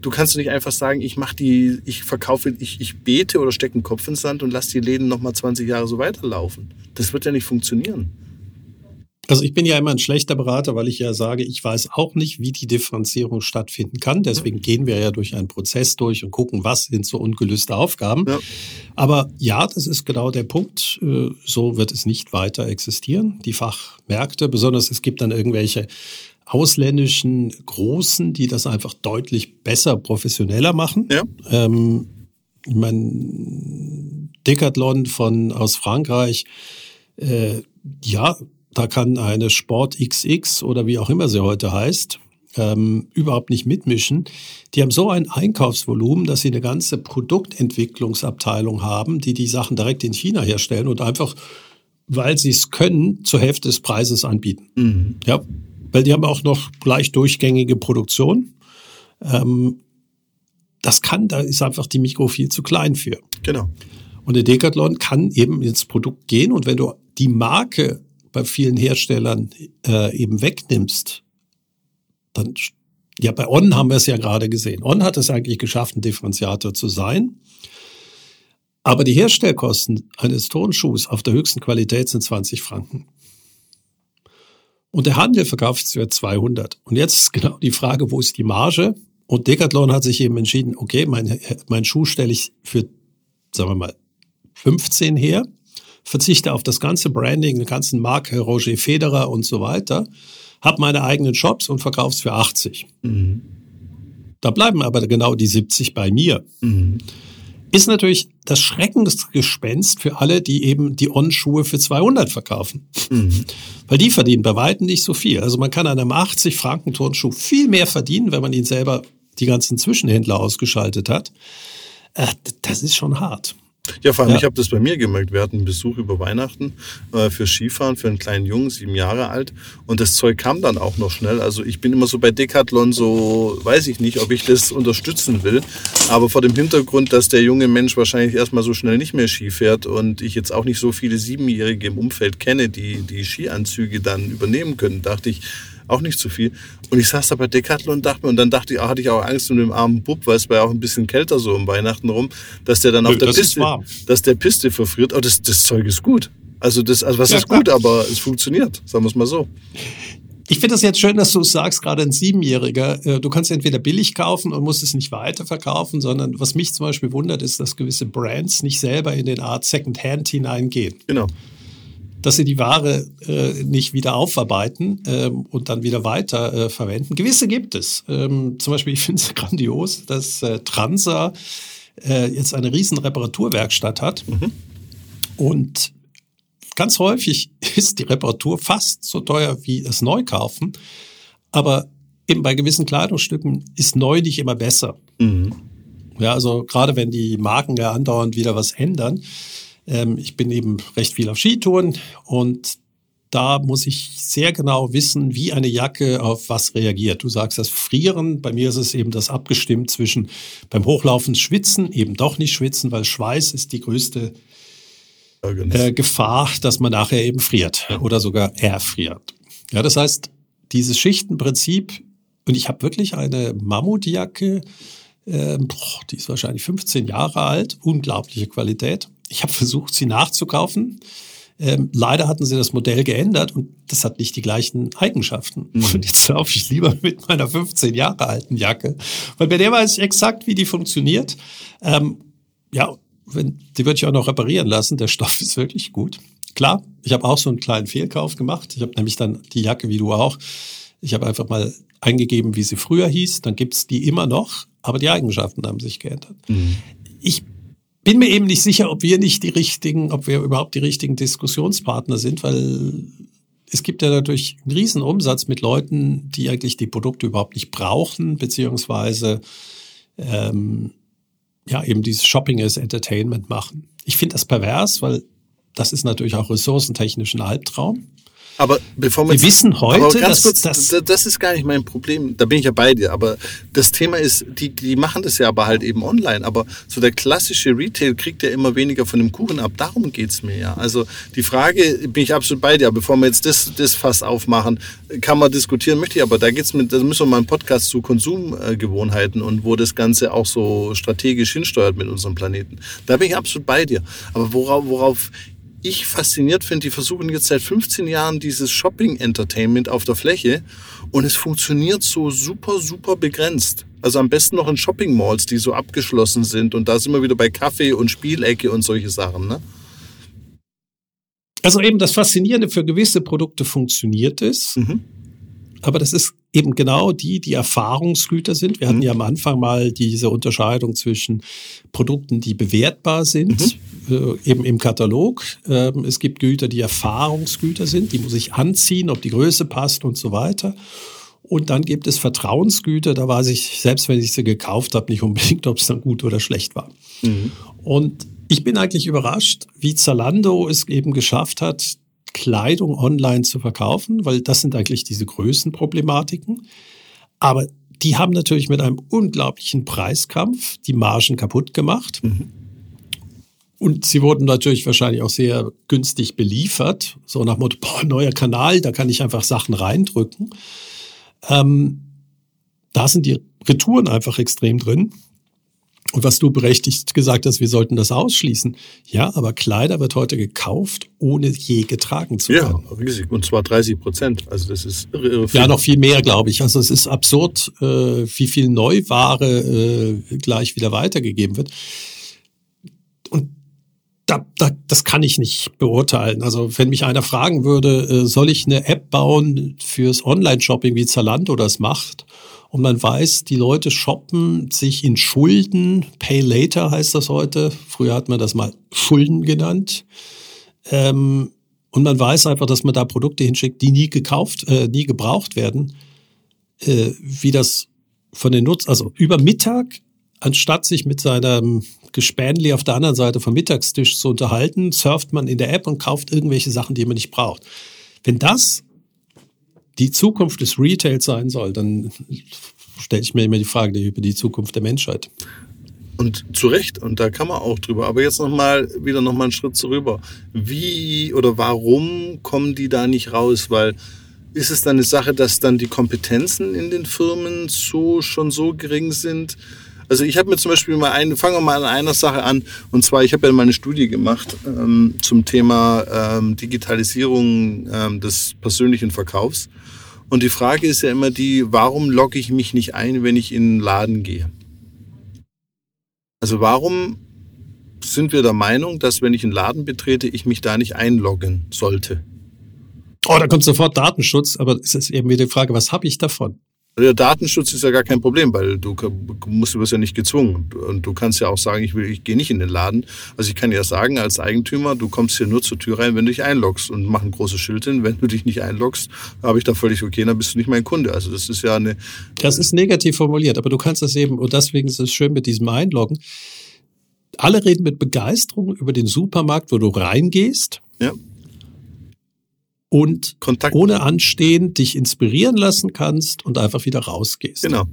du kannst nicht einfach sagen, ich mache die, ich verkaufe, ich, ich bete oder stecke einen Kopf ins Sand und lasse die Läden nochmal 20 Jahre so weiterlaufen. Das wird ja nicht funktionieren. Also ich bin ja immer ein schlechter Berater, weil ich ja sage, ich weiß auch nicht, wie die Differenzierung stattfinden kann. Deswegen gehen wir ja durch einen Prozess durch und gucken, was sind so ungelöste Aufgaben. Ja. Aber ja, das ist genau der Punkt. Äh, so wird es nicht weiter existieren. Die Fachmärkte, besonders es gibt dann irgendwelche ausländischen Großen, die das einfach deutlich besser, professioneller machen. Ja. Ähm, ich meine, Decathlon von aus Frankreich, äh, ja, da kann eine Sport XX oder wie auch immer sie heute heißt, ähm, überhaupt nicht mitmischen. Die haben so ein Einkaufsvolumen, dass sie eine ganze Produktentwicklungsabteilung haben, die die Sachen direkt in China herstellen und einfach, weil sie es können, zur Hälfte des Preises anbieten. Mhm. Ja, weil die haben auch noch gleich durchgängige Produktion. Ähm, das kann, da ist einfach die Mikro viel zu klein für. Genau. Und der Decathlon kann eben ins Produkt gehen und wenn du die Marke bei vielen Herstellern äh, eben wegnimmst, dann, ja, bei On haben wir es ja gerade gesehen. On hat es eigentlich geschafft, ein Differenziator zu sein. Aber die Herstellkosten eines Turnschuhs auf der höchsten Qualität sind 20 Franken. Und der Handel verkauft es für 200. Und jetzt ist genau die Frage, wo ist die Marge? Und Decathlon hat sich eben entschieden, okay, mein, mein Schuh stelle ich für, sagen wir mal, 15 her verzichte auf das ganze Branding, den ganzen Marke Roger Federer und so weiter, habe meine eigenen Shops und verkaufe es für 80. Mhm. Da bleiben aber genau die 70 bei mir. Mhm. Ist natürlich das Schreckensgespenst für alle, die eben die On-Schuhe für 200 verkaufen. Mhm. Weil die verdienen bei Weitem nicht so viel. Also man kann an einem 80 Franken Turnschuh viel mehr verdienen, wenn man ihn selber die ganzen Zwischenhändler ausgeschaltet hat. Äh, das ist schon hart. Ja, vor allem, ja. ich habe das bei mir gemerkt. Wir hatten einen Besuch über Weihnachten äh, für Skifahren, für einen kleinen Jungen, sieben Jahre alt. Und das Zeug kam dann auch noch schnell. Also ich bin immer so bei Decathlon so, weiß ich nicht, ob ich das unterstützen will. Aber vor dem Hintergrund, dass der junge Mensch wahrscheinlich erstmal so schnell nicht mehr Ski fährt und ich jetzt auch nicht so viele Siebenjährige im Umfeld kenne, die die Skianzüge dann übernehmen können, dachte ich, auch nicht zu viel. Und ich saß da bei Decathlon und dachte mir, und dann dachte ich, hatte ich auch Angst um den armen Bub, weil es war ja auch ein bisschen kälter so um Weihnachten rum, dass der dann Nö, auf der Piste, dass der Piste verfriert. Aber das, das Zeug ist gut. Also das, also was ja, ist gut, aber es funktioniert, sagen wir es mal so. Ich finde das jetzt schön, dass du sagst, gerade ein Siebenjähriger, äh, du kannst entweder billig kaufen und musst es nicht weiterverkaufen, sondern was mich zum Beispiel wundert, ist, dass gewisse Brands nicht selber in den Art Second-Hand hineingehen. Genau dass sie die Ware äh, nicht wieder aufarbeiten ähm, und dann wieder weiter äh, verwenden. Gewisse gibt es. Ähm, zum Beispiel, ich finde es grandios, dass äh, Transa äh, jetzt eine riesen Reparaturwerkstatt hat. Mhm. Und ganz häufig ist die Reparatur fast so teuer wie das Neukaufen. Aber eben bei gewissen Kleidungsstücken ist neu nicht immer besser. Mhm. Ja, also gerade wenn die Marken ja andauernd wieder was ändern, ähm, ich bin eben recht viel auf Skitouren und da muss ich sehr genau wissen, wie eine Jacke auf was reagiert. Du sagst das Frieren, bei mir ist es eben das abgestimmt zwischen beim Hochlaufen schwitzen, eben doch nicht schwitzen, weil Schweiß ist die größte äh, Gefahr, dass man nachher eben friert oder sogar erfriert. Ja, das heißt, dieses Schichtenprinzip, und ich habe wirklich eine Mammutjacke, äh, die ist wahrscheinlich 15 Jahre alt, unglaubliche Qualität. Ich habe versucht, sie nachzukaufen. Ähm, leider hatten sie das Modell geändert und das hat nicht die gleichen Eigenschaften. Mhm. Und jetzt laufe ich lieber mit meiner 15 Jahre alten Jacke, weil bei der weiß ich exakt, wie die funktioniert. Ähm, ja, wenn, die würde ich auch noch reparieren lassen. Der Stoff ist wirklich gut. Klar, ich habe auch so einen kleinen Fehlkauf gemacht. Ich habe nämlich dann die Jacke, wie du auch, ich habe einfach mal eingegeben, wie sie früher hieß. Dann gibt's die immer noch, aber die Eigenschaften haben sich geändert. Mhm. Ich bin mir eben nicht sicher, ob wir nicht die richtigen, ob wir überhaupt die richtigen Diskussionspartner sind, weil es gibt ja natürlich einen riesen Umsatz mit Leuten, die eigentlich die Produkte überhaupt nicht brauchen, beziehungsweise ähm, ja eben dieses Shopping as Entertainment machen. Ich finde das pervers, weil das ist natürlich auch ressourcentechnisch ein Albtraum. Aber bevor wir, wissen heute, dass kurz, das, das ist gar nicht mein Problem. Da bin ich ja bei dir. Aber das Thema ist, die, die machen das ja aber halt eben online. Aber so der klassische Retail kriegt ja immer weniger von dem Kuchen ab. Darum geht's mir ja. Also die Frage bin ich absolut bei dir. Aber bevor wir jetzt das, das Fass aufmachen, kann man diskutieren, möchte ich. Aber da geht's mit, da müssen wir mal einen Podcast zu Konsumgewohnheiten und wo das Ganze auch so strategisch hinsteuert mit unserem Planeten. Da bin ich absolut bei dir. Aber worauf, worauf ich fasziniert finde, die versuchen jetzt seit 15 Jahren dieses Shopping-Entertainment auf der Fläche und es funktioniert so super, super begrenzt. Also am besten noch in Shopping-Malls, die so abgeschlossen sind und da sind wir wieder bei Kaffee und Spielecke und solche Sachen. Ne? Also eben das Faszinierende für gewisse Produkte funktioniert es. Mhm. Aber das ist eben genau die, die Erfahrungsgüter sind. Wir hatten mhm. ja am Anfang mal diese Unterscheidung zwischen Produkten, die bewertbar sind, mhm. äh, eben im Katalog. Ähm, es gibt Güter, die Erfahrungsgüter sind, die muss ich anziehen, ob die Größe passt und so weiter. Und dann gibt es Vertrauensgüter, da weiß ich, selbst wenn ich sie gekauft habe, nicht unbedingt, ob es dann gut oder schlecht war. Mhm. Und ich bin eigentlich überrascht, wie Zalando es eben geschafft hat, Kleidung online zu verkaufen, weil das sind eigentlich diese Größenproblematiken. Aber die haben natürlich mit einem unglaublichen Preiskampf die Margen kaputt gemacht. Mhm. Und sie wurden natürlich wahrscheinlich auch sehr günstig beliefert. So nach Motto, boah, neuer Kanal, da kann ich einfach Sachen reindrücken. Ähm, da sind die Retouren einfach extrem drin. Und was du berechtigt gesagt hast, wir sollten das ausschließen. Ja, aber Kleider wird heute gekauft, ohne je getragen zu werden. Ja, riesig. Und zwar 30 Prozent. Also das ist irre, irre viel. Ja, noch viel mehr, glaube ich. Also es ist absurd, äh, wie viel Neuware äh, gleich wieder weitergegeben wird. Und da, da, das kann ich nicht beurteilen. Also wenn mich einer fragen würde, äh, soll ich eine App bauen fürs Online-Shopping, wie Zalando das macht? Und man weiß, die Leute shoppen sich in Schulden. Pay later heißt das heute. Früher hat man das mal Schulden genannt. Ähm, und man weiß einfach, dass man da Produkte hinschickt, die nie gekauft, äh, nie gebraucht werden. Äh, wie das von den Nutz, also über Mittag, anstatt sich mit seinem Gespänli auf der anderen Seite vom Mittagstisch zu unterhalten, surft man in der App und kauft irgendwelche Sachen, die man nicht braucht. Wenn das die Zukunft des Retails sein soll, dann stelle ich mir immer die Frage über die Zukunft der Menschheit. Und zu Recht, und da kann man auch drüber. Aber jetzt nochmal, wieder nochmal einen Schritt zurück. Wie oder warum kommen die da nicht raus? Weil ist es dann eine Sache, dass dann die Kompetenzen in den Firmen so schon so gering sind? Also ich habe mir zum Beispiel mal ein, fangen wir mal an einer Sache an. Und zwar, ich habe ja mal eine Studie gemacht ähm, zum Thema ähm, Digitalisierung ähm, des persönlichen Verkaufs. Und die Frage ist ja immer die, warum logge ich mich nicht ein, wenn ich in den Laden gehe? Also warum sind wir der Meinung, dass wenn ich einen Laden betrete, ich mich da nicht einloggen sollte? Oh, da kommt sofort Datenschutz, aber es ist eben wieder die Frage, was habe ich davon? Der Datenschutz ist ja gar kein Problem, weil du musst, du wirst ja nicht gezwungen. Und du kannst ja auch sagen, ich will, ich gehe nicht in den Laden. Also ich kann ja sagen, als Eigentümer, du kommst hier nur zur Tür rein, wenn du dich einloggst und mach ein großes Schild hin. Wenn du dich nicht einloggst, habe ich da völlig okay, dann bist du nicht mein Kunde. Also das ist ja eine. Das ist negativ formuliert, aber du kannst das eben, und deswegen ist es schön mit diesem Einloggen. Alle reden mit Begeisterung über den Supermarkt, wo du reingehst. Ja und Kontakt. ohne Anstehen dich inspirieren lassen kannst und einfach wieder rausgehst. Genau.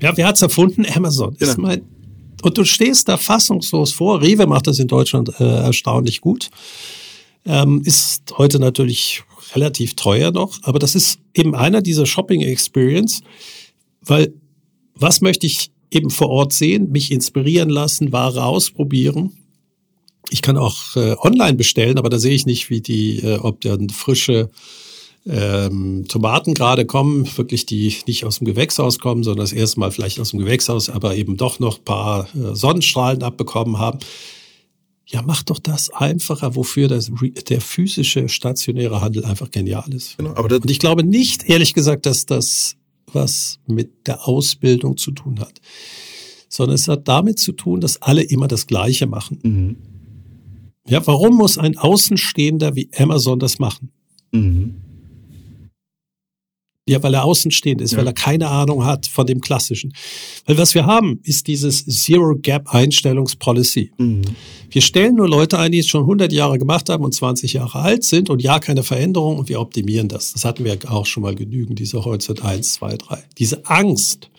Ja, wer hat's erfunden? Amazon. Genau. Ist mein, und du stehst da fassungslos vor. Rewe macht das in Deutschland äh, erstaunlich gut. Ähm, ist heute natürlich relativ teuer noch, aber das ist eben einer dieser Shopping Experience, weil was möchte ich eben vor Ort sehen, mich inspirieren lassen, Ware ausprobieren ich kann auch äh, online bestellen, aber da sehe ich nicht, wie die, äh, ob dann frische ähm, Tomaten gerade kommen, wirklich die nicht aus dem Gewächshaus kommen, sondern das erste Mal vielleicht aus dem Gewächshaus, aber eben doch noch paar äh, Sonnenstrahlen abbekommen haben. Ja, macht doch das einfacher, wofür das, der physische stationäre Handel einfach genial ist. Genau, aber Und ich glaube nicht, ehrlich gesagt, dass das was mit der Ausbildung zu tun hat, sondern es hat damit zu tun, dass alle immer das Gleiche machen. Mhm. Ja, warum muss ein Außenstehender wie Amazon das machen? Mhm. Ja, weil er außenstehend ist, ja. weil er keine Ahnung hat von dem Klassischen. Weil was wir haben, ist dieses Zero Gap Einstellungspolicy. Mhm. Wir stellen nur Leute ein, die es schon 100 Jahre gemacht haben und 20 Jahre alt sind und ja, keine Veränderung und wir optimieren das. Das hatten wir auch schon mal genügend, diese Horizont 1, 2, 3. Diese Angst,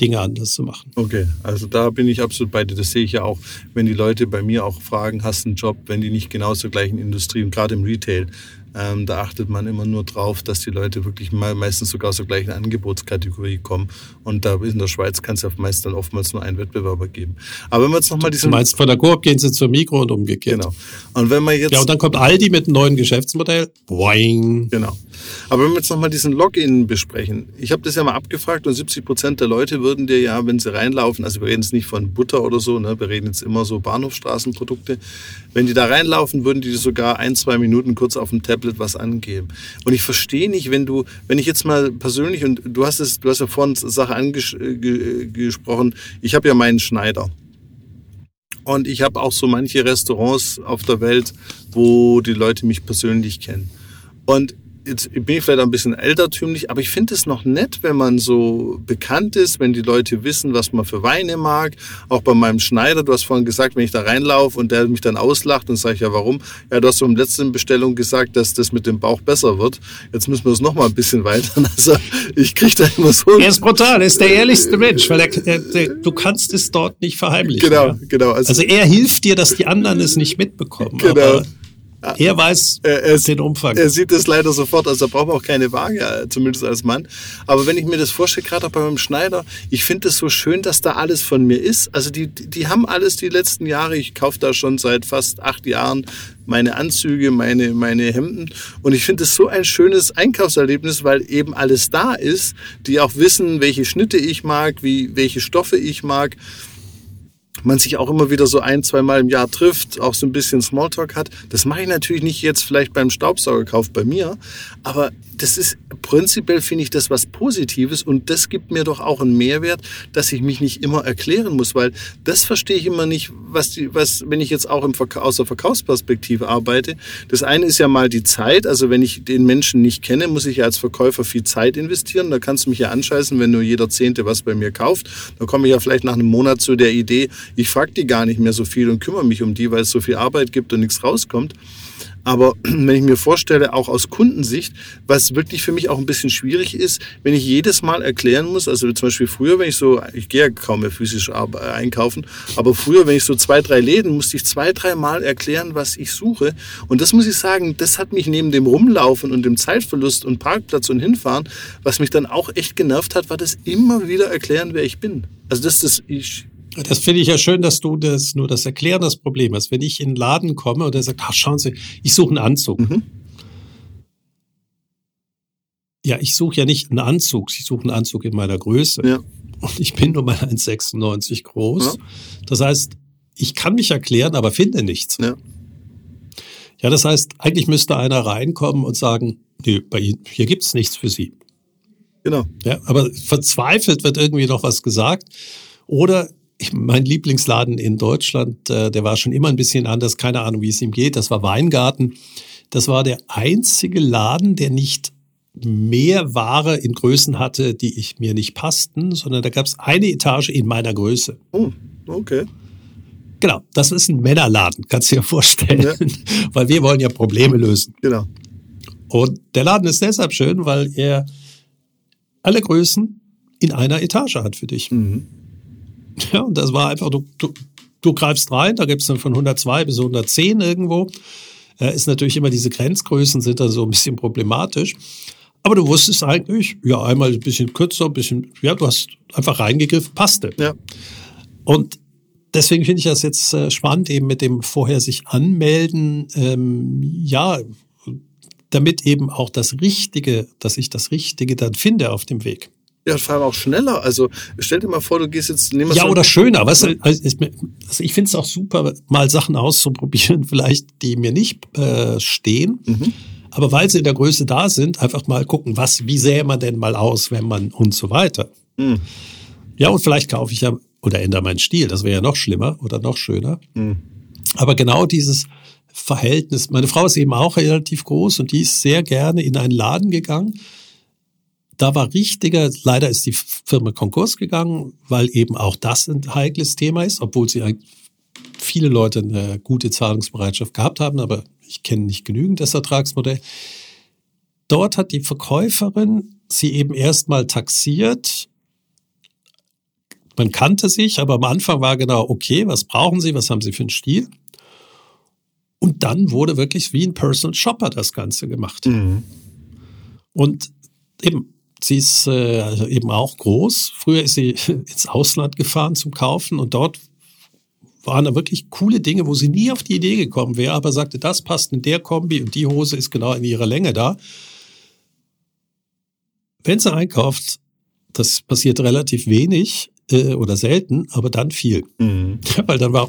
Dinge anders zu machen. Okay, also da bin ich absolut bei dir. Das sehe ich ja auch, wenn die Leute bei mir auch fragen, hast du einen Job, wenn die nicht genau zur gleichen Industrie und gerade im Retail, Ähm, da achtet man immer nur drauf, dass die Leute wirklich meistens sogar der gleichen Angebotskategorie kommen. Und da in der Schweiz kann es ja meist dann oftmals nur einen Wettbewerber geben. Aber wenn wir jetzt nochmal diesen... Du meinst, von der Coop gehen sie zur Mikro und umgekehrt. Genau. Und wenn man jetzt... Ja, und dann kommt Aldi mit einem neuen Geschäftsmodell. Boing. Genau. Aber wenn wir jetzt nochmal diesen Login besprechen. Ich habe das ja mal abgefragt und 70 Prozent der Leute würden dir ja, wenn sie reinlaufen, also wir reden jetzt nicht von Butter oder so, ne, wir reden jetzt immer so Bahnhofstraßenprodukte, wenn die da reinlaufen, würden die sogar ein, zwei Minuten kurz auf dem Tablet was angeben. Und ich verstehe nicht, wenn du, wenn ich jetzt mal persönlich, und du hast es, du hast ja vorhin Sache angesprochen, äh, ich habe ja meinen Schneider. Und ich habe auch so manche Restaurants auf der Welt, wo die Leute mich persönlich kennen. Und jetzt bin ich vielleicht ein bisschen ältertümlich, aber ich finde es noch nett, wenn man so bekannt ist, wenn die Leute wissen, was man für Weine mag. Auch bei meinem Schneider, du hast vorhin gesagt, wenn ich da reinlaufe und der mich dann auslacht und sage ich, ja, warum? Ja, du hast so im letzten Bestellung gesagt, dass das mit dem Bauch besser wird. Jetzt müssen wir es noch mal ein bisschen weiter. Also ich kriege da immer so... Er ist brutal, er ist der ehrlichste Mensch, weil er, er, der, du kannst es dort nicht verheimlichen. Genau, ja? genau. Also, also, er hilft dir, dass die anderen es nicht mitbekommen. Genau. Er weiß er, den Umfang. Er sieht das leider sofort, also da braucht man auch keine Waage, zumindest als Mann. Aber wenn ich mir das vorstelle, gerade auch bei meinem Schneider, ich finde es so schön, dass da alles von mir ist. Also die, die haben alles die letzten Jahre. Ich kaufe da schon seit fast acht Jahren meine Anzüge, meine, meine Hemden. Und ich finde es so ein schönes Einkaufserlebnis, weil eben alles da ist, die auch wissen, welche Schnitte ich mag, wie, welche Stoffe ich mag man sich auch immer wieder so ein, zwei Mal im Jahr trifft, auch so ein bisschen Smalltalk hat. Das mache ich natürlich nicht jetzt vielleicht beim Staubsaugerkauf bei mir, aber das ist prinzipiell finde ich das was Positives und das gibt mir doch auch einen Mehrwert, dass ich mich nicht immer erklären muss, weil das verstehe ich immer nicht, was die, was, wenn ich jetzt auch im aus der Verkaufsperspektive arbeite. Das eine ist ja mal die Zeit, also wenn ich den Menschen nicht kenne, muss ich ja als Verkäufer viel Zeit investieren. Da kannst du mich ja anscheißen, wenn nur jeder Zehnte was bei mir kauft. Da komme ich ja vielleicht nach einem Monat zu der Idee, ich frage die gar nicht mehr so viel und kümmere mich um die, weil es so viel Arbeit gibt und nichts rauskommt. Aber wenn ich mir vorstelle, auch aus Kundensicht, was wirklich für mich auch ein bisschen schwierig ist, wenn ich jedes Mal erklären muss, also zum Beispiel früher, wenn ich so, ich gehe ja kaum mehr physisch einkaufen, aber früher, wenn ich so zwei, drei Läden, musste ich zwei, drei Mal erklären, was ich suche. Und das muss ich sagen, das hat mich neben dem Rumlaufen und dem Zeitverlust und Parkplatz und Hinfahren, was mich dann auch echt genervt hat, war das immer wieder erklären, wer ich bin. Also das ist, ich, das finde ich ja schön, dass du das nur das Erklären das Problem hast. Wenn ich in den Laden komme und er sagt, ach, schauen Sie, ich suche einen Anzug. Mhm. Ja, ich suche ja nicht einen Anzug, ich suche einen Anzug in meiner Größe. Ja. Und ich bin nur mal 1,96 groß. Ja. Das heißt, ich kann mich erklären, aber finde nichts. Ja. ja, das heißt, eigentlich müsste einer reinkommen und sagen, nee, bei Ihnen, hier gibt's nichts für Sie. Genau. Ja, aber verzweifelt wird irgendwie noch was gesagt. Oder ich, mein Lieblingsladen in Deutschland, äh, der war schon immer ein bisschen anders, keine Ahnung, wie es ihm geht. Das war Weingarten. Das war der einzige Laden, der nicht mehr Ware in Größen hatte, die ich mir nicht passten, sondern da gab es eine Etage in meiner Größe. Oh, okay. Genau, das ist ein Männerladen, kannst du dir vorstellen, ja. weil wir wollen ja Probleme lösen. Genau. Und der Laden ist deshalb schön, weil er alle Größen in einer Etage hat für dich. Mhm. Ja, und das war einfach, du, du, du greifst rein, da gibt's dann von 102 bis 110 irgendwo. Äh, ist natürlich immer diese Grenzgrößen sind dann so ein bisschen problematisch. Aber du wusstest eigentlich, ja, einmal ein bisschen kürzer, ein bisschen, ja, du hast einfach reingegriffen, passte. Ja. Und deswegen finde ich das jetzt äh, spannend, eben mit dem vorher sich anmelden, ähm, ja, damit eben auch das Richtige, dass ich das Richtige dann finde auf dem Weg. Ja, vor allem auch schneller. Also stell dir mal vor, du gehst jetzt. Nehmen ja, so oder schöner. Weißt du, also ich, also ich finde es auch super, mal Sachen auszuprobieren, vielleicht die mir nicht äh, stehen. Mhm. Aber weil sie in der Größe da sind, einfach mal gucken, was, wie sähe man denn mal aus, wenn man und so weiter. Mhm. Ja, und vielleicht kaufe ich ja oder ändere meinen Stil. Das wäre ja noch schlimmer oder noch schöner. Mhm. Aber genau dieses Verhältnis. Meine Frau ist eben auch relativ groß und die ist sehr gerne in einen Laden gegangen da war richtiger, leider ist die Firma Konkurs gegangen, weil eben auch das ein heikles Thema ist, obwohl sie viele Leute eine gute Zahlungsbereitschaft gehabt haben, aber ich kenne nicht genügend das Ertragsmodell. Dort hat die Verkäuferin sie eben erstmal taxiert. Man kannte sich, aber am Anfang war genau, okay, was brauchen Sie, was haben Sie für einen Stil? Und dann wurde wirklich wie ein Personal Shopper das Ganze gemacht. Mhm. Und eben, sie ist äh, also eben auch groß. Früher ist sie ins Ausland gefahren zum Kaufen und dort waren da wirklich coole Dinge, wo sie nie auf die Idee gekommen wäre, aber sagte, das passt in der Kombi und die Hose ist genau in ihrer Länge da. Wenn sie einkauft, das passiert relativ wenig äh, oder selten, aber dann viel. Mhm. Weil dann war.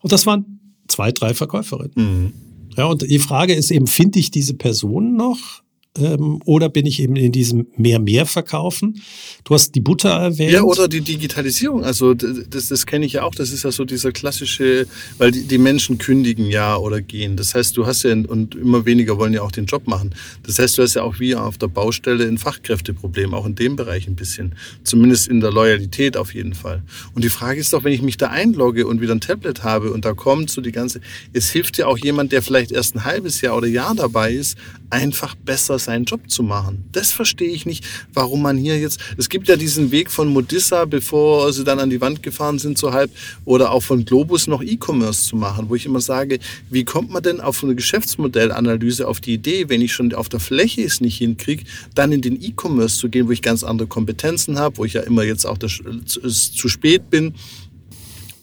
Und das waren zwei, drei Verkäuferinnen. Mhm. Ja, und die Frage ist eben, finde ich diese Person noch? Ähm, oder bin ich eben in diesem Mehr-Mehr-Verkaufen? Du hast die Butter erwähnt. Ja, oder die Digitalisierung. Also das, das kenne ich ja auch. Das ist ja so dieser klassische, weil die, die Menschen kündigen ja oder gehen. Das heißt, du hast ja, und immer weniger wollen ja auch den Job machen. Das heißt, du hast ja auch wie auf der Baustelle ein Fachkräfteproblem, auch in dem Bereich ein bisschen. Zumindest in der Loyalität auf jeden Fall. Und die Frage ist doch, wenn ich mich da einlogge und wieder ein Tablet habe und da kommt so die ganze, es hilft ja auch jemand, der vielleicht erst ein halbes Jahr oder Jahr dabei ist, einfach besser seinen Job zu machen. Das verstehe ich nicht, warum man hier jetzt, es gibt ja diesen Weg von Modissa, bevor sie dann an die Wand gefahren sind, so halb, oder auch von Globus noch E-Commerce zu machen, wo ich immer sage, wie kommt man denn auf eine Geschäftsmodellanalyse auf die Idee, wenn ich schon auf der Fläche es nicht hinkriege, dann in den E-Commerce zu gehen, wo ich ganz andere Kompetenzen habe, wo ich ja immer jetzt auch das, zu spät bin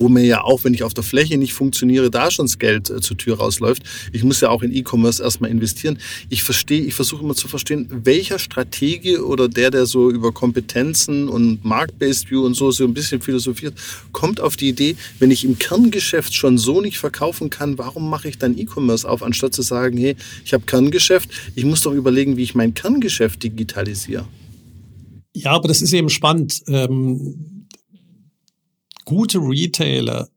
wo mir ja auch, wenn ich auf der Fläche nicht funktioniere, da schon das Geld äh, zur Tür rausläuft. Ich muss ja auch in E-Commerce erstmal investieren. Ich verstehe, ich versuche immer zu verstehen, welcher Stratege oder der, der so über Kompetenzen und Markt-Based View und so so ein bisschen philosophiert, kommt auf die Idee, wenn ich im Kerngeschäft schon so nicht verkaufen kann, warum mache ich dann E-Commerce auf, anstatt zu sagen, hey, ich habe Kerngeschäft, ich muss doch überlegen, wie ich mein Kerngeschäft digitalisiere. Ja, aber das ist eben spannend. Ähm gute Retailer,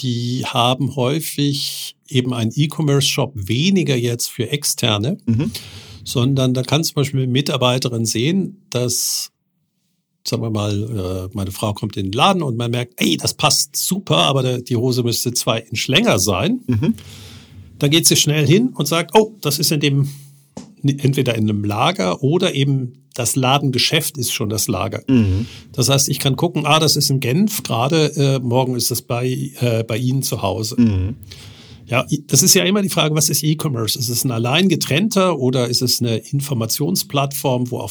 die haben häufig eben einen E-Commerce-Shop weniger jetzt für Externe, Mhm. sondern da kann zum Beispiel eine Mitarbeiterin sehen, dass, sagen wir mal, äh, meine Frau kommt in den Laden und man merkt, ey, das passt super, aber die Hose müsste zwei Inch länger sein. Mhm. Dann geht sie schnell hin und sagt, oh, das ist in dem, entweder in einem Lager oder eben das Ladengeschäft ist schon das Lager. Mhm. Das heißt, ich kann gucken, ah, das ist in Genf gerade, äh, morgen ist das bei, äh, bei Ihnen zu Hause. Mhm. Ja, das ist ja immer die Frage, was ist E-Commerce? Ist es ein allein getrennter oder ist es eine Informationsplattform, wo auch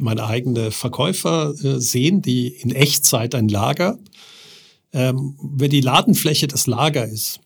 meine eigenen Verkäufer äh, sehen, die in Echtzeit ein Lager? Ähm, wenn die Ladenfläche das Lager ist,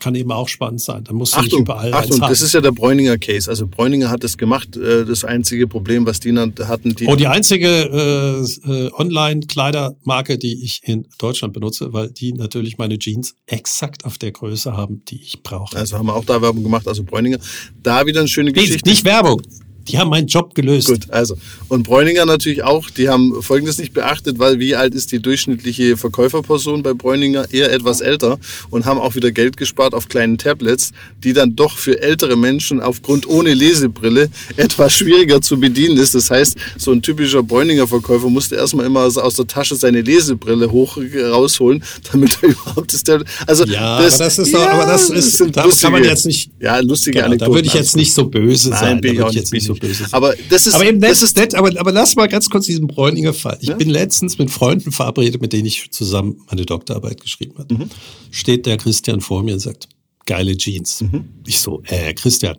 kann eben auch spannend sein. Da musst du Achtung, nicht überall Achtung, das ist ja der Bräuninger Case. Also Bräuninger hat das gemacht. Äh, Das einzige Problem, was die hatten, die. Oh, die einzige äh, äh, Online-Kleidermarke, die ich in Deutschland benutze, weil die natürlich meine Jeans exakt auf der Größe haben, die ich brauche. Also haben wir auch da Werbung gemacht, also Bräuninger. Da wieder eine schöne Geschichte. nicht Werbung. Die haben meinen Job gelöst. Gut, also. Und Bräuninger natürlich auch, die haben Folgendes nicht beachtet, weil wie alt ist die durchschnittliche Verkäuferperson bei Bräuninger? Eher etwas älter und haben auch wieder Geld gespart auf kleinen Tablets, die dann doch für ältere Menschen aufgrund ohne Lesebrille etwas schwieriger zu bedienen ist. Das heißt, so ein typischer Bräuninger Verkäufer musste erstmal immer aus der Tasche seine Lesebrille hoch rausholen, damit er überhaupt das Tablet. Also Ja, aber das ist doch, aber das ist, sind da kann man lustige- jetzt nicht, Ja, lustige genau, da Anekdoten. würde ich jetzt nicht so böse Nein, sein. bin ich da auch nicht, jetzt nicht so böse sein. Aber das ist, Aber eben, das das ist nett, aber, aber lass mal ganz kurz diesen Bräuninger Fall. Ich Ja? bin letztens mit Freunden verabredet, mit denen ich zusammen meine Doktorarbeit geschrieben habe. Mhm. Steht der Christian vor mir und sagt, geile Jeans. Mhm. Ich so, äh, Christian,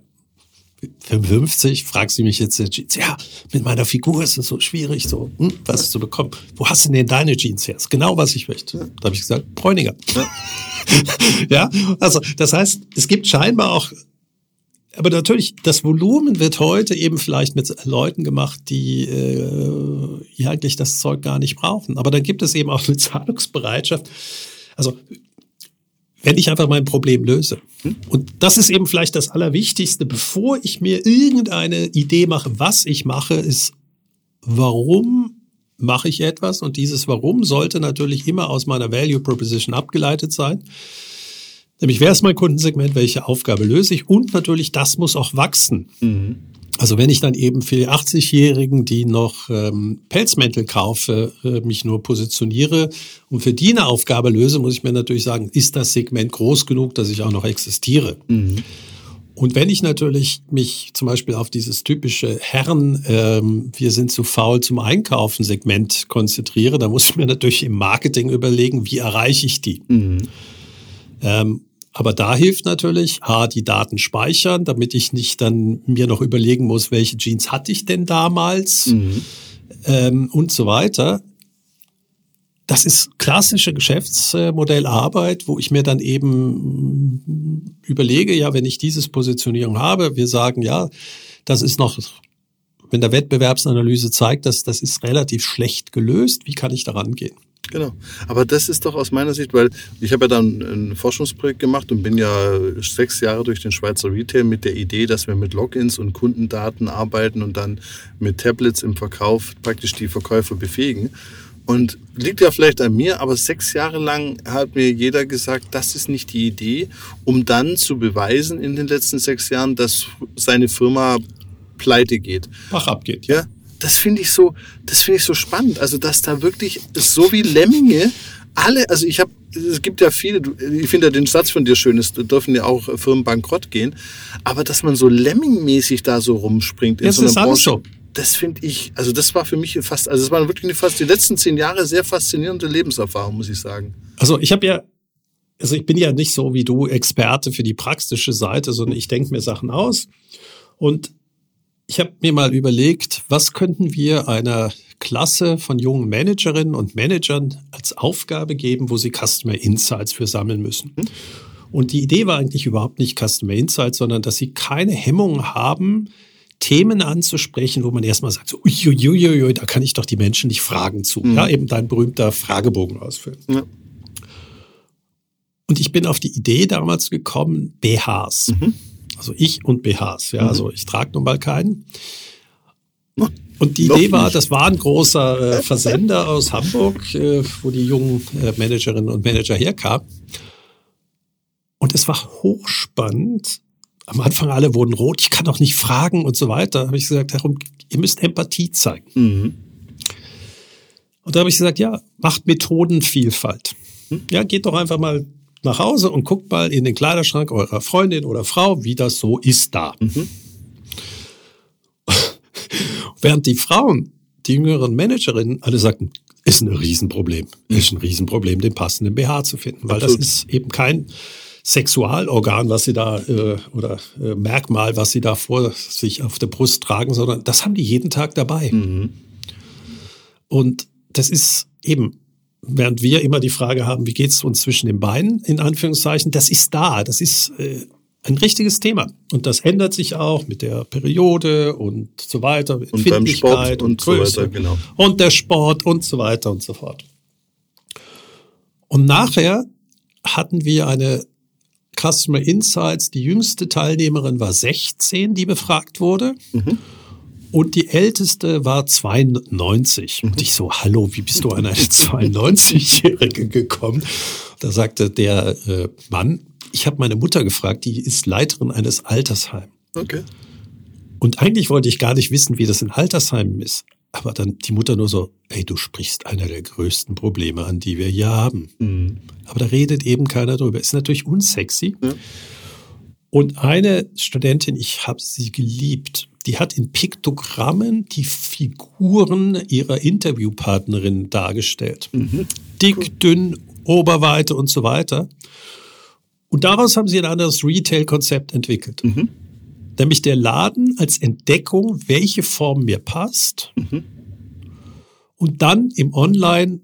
55, fragst du mich jetzt Jeans? Ja, mit meiner Figur ist es so schwierig, so hm, was zu bekommen. Wo hast du denn deine Jeans her? Ist genau, was ich möchte. Da habe ich gesagt, Bräuninger. ja, also das heißt, es gibt scheinbar auch aber natürlich, das Volumen wird heute eben vielleicht mit Leuten gemacht, die äh, ja eigentlich das Zeug gar nicht brauchen. Aber dann gibt es eben auch eine Zahlungsbereitschaft. Also wenn ich einfach mein Problem löse. Und das ist eben vielleicht das Allerwichtigste, bevor ich mir irgendeine Idee mache, was ich mache, ist, warum mache ich etwas? Und dieses Warum sollte natürlich immer aus meiner Value Proposition abgeleitet sein. Nämlich, wer ist mein Kundensegment, welche Aufgabe löse ich? Und natürlich, das muss auch wachsen. Also wenn ich dann eben für die 80-Jährigen, die noch ähm, Pelzmäntel kaufe, äh, mich nur positioniere und für die eine Aufgabe löse, muss ich mir natürlich sagen, ist das Segment groß genug, dass ich auch noch existiere? Und wenn ich natürlich mich zum Beispiel auf dieses typische Herren, ähm, wir sind zu faul zum Einkaufen Segment konzentriere, dann muss ich mir natürlich im Marketing überlegen, wie erreiche ich die? Ähm, Aber da hilft natürlich, A, die Daten speichern, damit ich nicht dann mir noch überlegen muss, welche Jeans hatte ich denn damals Mhm. ähm, und so weiter. Das ist klassische Geschäftsmodellarbeit, wo ich mir dann eben überlege, ja, wenn ich dieses Positionierung habe, wir sagen, ja, das ist noch, wenn der Wettbewerbsanalyse zeigt, dass das ist relativ schlecht gelöst, wie kann ich daran gehen? Genau. Aber das ist doch aus meiner Sicht, weil ich habe ja dann ein Forschungsprojekt gemacht und bin ja sechs Jahre durch den Schweizer Retail mit der Idee, dass wir mit Logins und Kundendaten arbeiten und dann mit Tablets im Verkauf praktisch die Verkäufer befähigen. Und liegt ja vielleicht an mir, aber sechs Jahre lang hat mir jeder gesagt, das ist nicht die Idee, um dann zu beweisen in den letzten sechs Jahren, dass seine Firma pleite geht. Bach abgeht. Ja, das finde ich so, das finde ich so spannend. Also, dass da wirklich so wie Lemminge alle, also ich habe, es gibt ja viele, ich finde ja den Satz von dir schön, es dürfen ja auch Firmen bankrott gehen, aber dass man so Lemmingmäßig da so rumspringt in Das so einer ist alles Branche, das finde ich, also das war für mich fast, also es waren wirklich fast die letzten zehn Jahre sehr faszinierende Lebenserfahrung, muss ich sagen. Also ich habe ja, also ich bin ja nicht so wie du Experte für die praktische Seite, sondern ich denke mir Sachen aus. Und ich habe mir mal überlegt, was könnten wir einer Klasse von jungen Managerinnen und Managern als Aufgabe geben, wo sie Customer Insights für sammeln müssen. Und die Idee war eigentlich überhaupt nicht Customer Insights, sondern dass sie keine Hemmung haben, Themen anzusprechen, wo man erstmal sagt, so, uiuiuiui, da kann ich doch die Menschen nicht fragen zu. Ja, eben dein berühmter Fragebogen ausfüllen. Ja. Und ich bin auf die Idee damals gekommen, BHs. Also ich und BHs. Ja, also ich trage nun mal keinen. Und die Noch Idee war, nicht. das war ein großer äh, Versender aus Hamburg, äh, wo die jungen äh, Managerinnen und Manager herkamen. Und es war hochspannend. Am Anfang alle wurden rot, ich kann doch nicht fragen und so weiter. Da habe ich gesagt, darum, ihr müsst Empathie zeigen. Mhm. Und da habe ich gesagt, ja, macht Methodenvielfalt. Ja, geht doch einfach mal nach Hause und guckt mal in den Kleiderschrank eurer Freundin oder Frau, wie das so ist da. Während die Frauen, die jüngeren Managerinnen, alle sagten, ist ein Riesenproblem. Ist ein Riesenproblem, den passenden BH zu finden, weil Absolut. das ist eben kein Sexualorgan, was sie da äh, oder äh, Merkmal, was sie da vor sich auf der Brust tragen, sondern das haben die jeden Tag dabei. Und das ist eben, während wir immer die Frage haben, wie geht's uns zwischen den Beinen, in Anführungszeichen, das ist da, das ist äh, ein richtiges Thema. Und das ändert sich auch mit der Periode und so weiter, Und Empfindlichkeit und so Größe. weiter, genau. Und der Sport und so weiter und so fort. Und nachher hatten wir eine Customer Insights, die jüngste Teilnehmerin war 16, die befragt wurde. Und die älteste war 92. Und ich so, hallo, wie bist du an eine 92-Jährige gekommen? Da sagte der äh, Mann, ich habe meine Mutter gefragt, die ist Leiterin eines Altersheims. Okay. Und eigentlich wollte ich gar nicht wissen, wie das in Altersheimen ist. Aber dann die Mutter nur so, ey, du sprichst einer der größten Probleme an, die wir hier haben. Aber da redet eben keiner drüber. Ist natürlich unsexy. Ja. Und eine Studentin, ich habe sie geliebt, die hat in Piktogrammen die Figuren ihrer Interviewpartnerin dargestellt. Dick, dünn, Oberweite und so weiter. Und daraus haben sie ein anderes Retail-Konzept entwickelt. Nämlich der Laden als Entdeckung, welche Form mir passt. Und dann im Online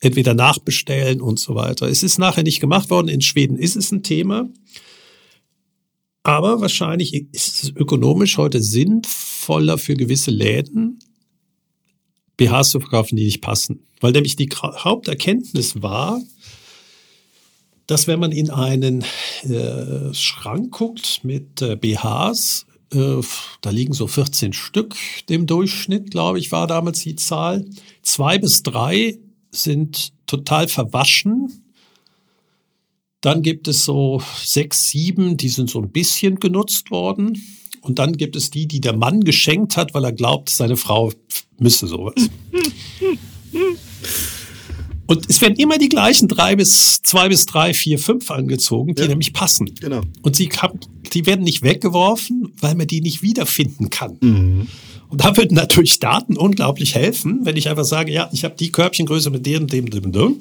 entweder nachbestellen und so weiter. Es ist nachher nicht gemacht worden. In Schweden ist es ein Thema. Aber wahrscheinlich ist es ökonomisch heute sinnvoller für gewisse Läden, BHs zu verkaufen, die nicht passen. Weil nämlich die Haupterkenntnis war, dass wenn man in einen äh, Schrank guckt mit äh, BHs, äh, da liegen so 14 Stück im Durchschnitt, glaube ich, war damals die Zahl. Zwei bis drei sind total verwaschen. Dann gibt es so sechs, sieben, die sind so ein bisschen genutzt worden. Und dann gibt es die, die der Mann geschenkt hat, weil er glaubt, seine Frau müsse sowas. Und es werden immer die gleichen drei bis zwei bis drei, vier, fünf angezogen, die Ja. nämlich passen. Genau. Und sie, kam, die werden nicht weggeworfen, weil man die nicht wiederfinden kann. Mhm. Und da würden natürlich Daten unglaublich helfen, wenn ich einfach sage, ja, ich habe die Körbchengröße mit dem, dem, dem, dem.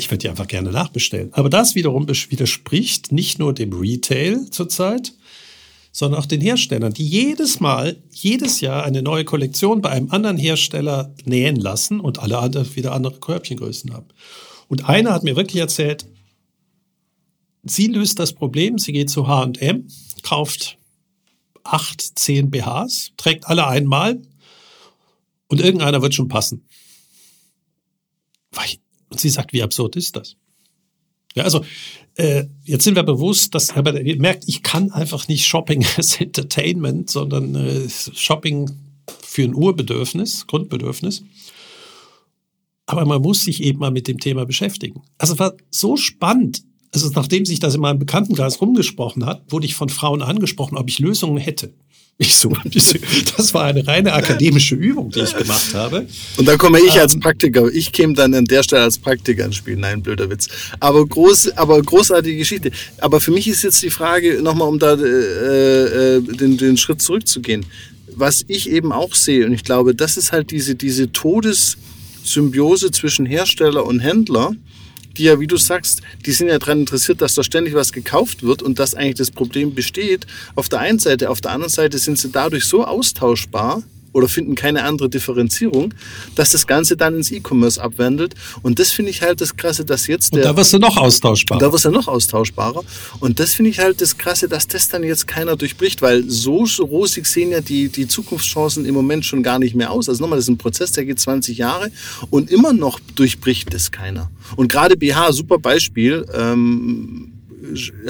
Ich würde die einfach gerne nachbestellen. Aber das wiederum widerspricht nicht nur dem Retail zurzeit, sondern auch den Herstellern, die jedes Mal, jedes Jahr eine neue Kollektion bei einem anderen Hersteller nähen lassen und alle andere, wieder andere Körbchengrößen haben. Und einer hat mir wirklich erzählt, sie löst das Problem, sie geht zu H&M, kauft acht, zehn BHs, trägt alle einmal und irgendeiner wird schon passen. Und sie sagt, wie absurd ist das? Ja, also äh, jetzt sind wir bewusst, dass aber ihr merkt, ich kann einfach nicht Shopping als Entertainment, sondern äh, Shopping für ein Urbedürfnis, Grundbedürfnis. Aber man muss sich eben mal mit dem Thema beschäftigen. Also war so spannend. Also nachdem sich das in meinem Bekanntenkreis rumgesprochen hat, wurde ich von Frauen angesprochen, ob ich Lösungen hätte. Ich so, das war eine reine akademische Übung, die ich gemacht habe. Und da komme ich als ähm, Praktiker. Ich käme dann an der Stelle als Praktiker ins Spiel. Nein, blöder Witz. Aber groß, aber großartige Geschichte. Aber für mich ist jetzt die Frage, nochmal um da äh, äh, den, den Schritt zurückzugehen. Was ich eben auch sehe, und ich glaube, das ist halt diese, diese Todessymbiose zwischen Hersteller und Händler, die ja, wie du sagst, die sind ja daran interessiert, dass da ständig was gekauft wird und dass eigentlich das Problem besteht. Auf der einen Seite, auf der anderen Seite sind sie dadurch so austauschbar, oder finden keine andere Differenzierung, dass das Ganze dann ins E-Commerce abwandelt. Und das finde ich halt das Krasse, dass jetzt der. Und da wirst du noch austauschbarer. Da wirst du noch austauschbarer. Und das finde ich halt das Krasse, dass das dann jetzt keiner durchbricht, weil so rosig sehen ja die, die Zukunftschancen im Moment schon gar nicht mehr aus. Also nochmal, das ist ein Prozess, der geht 20 Jahre und immer noch durchbricht das keiner. Und gerade BH, super Beispiel. Ähm,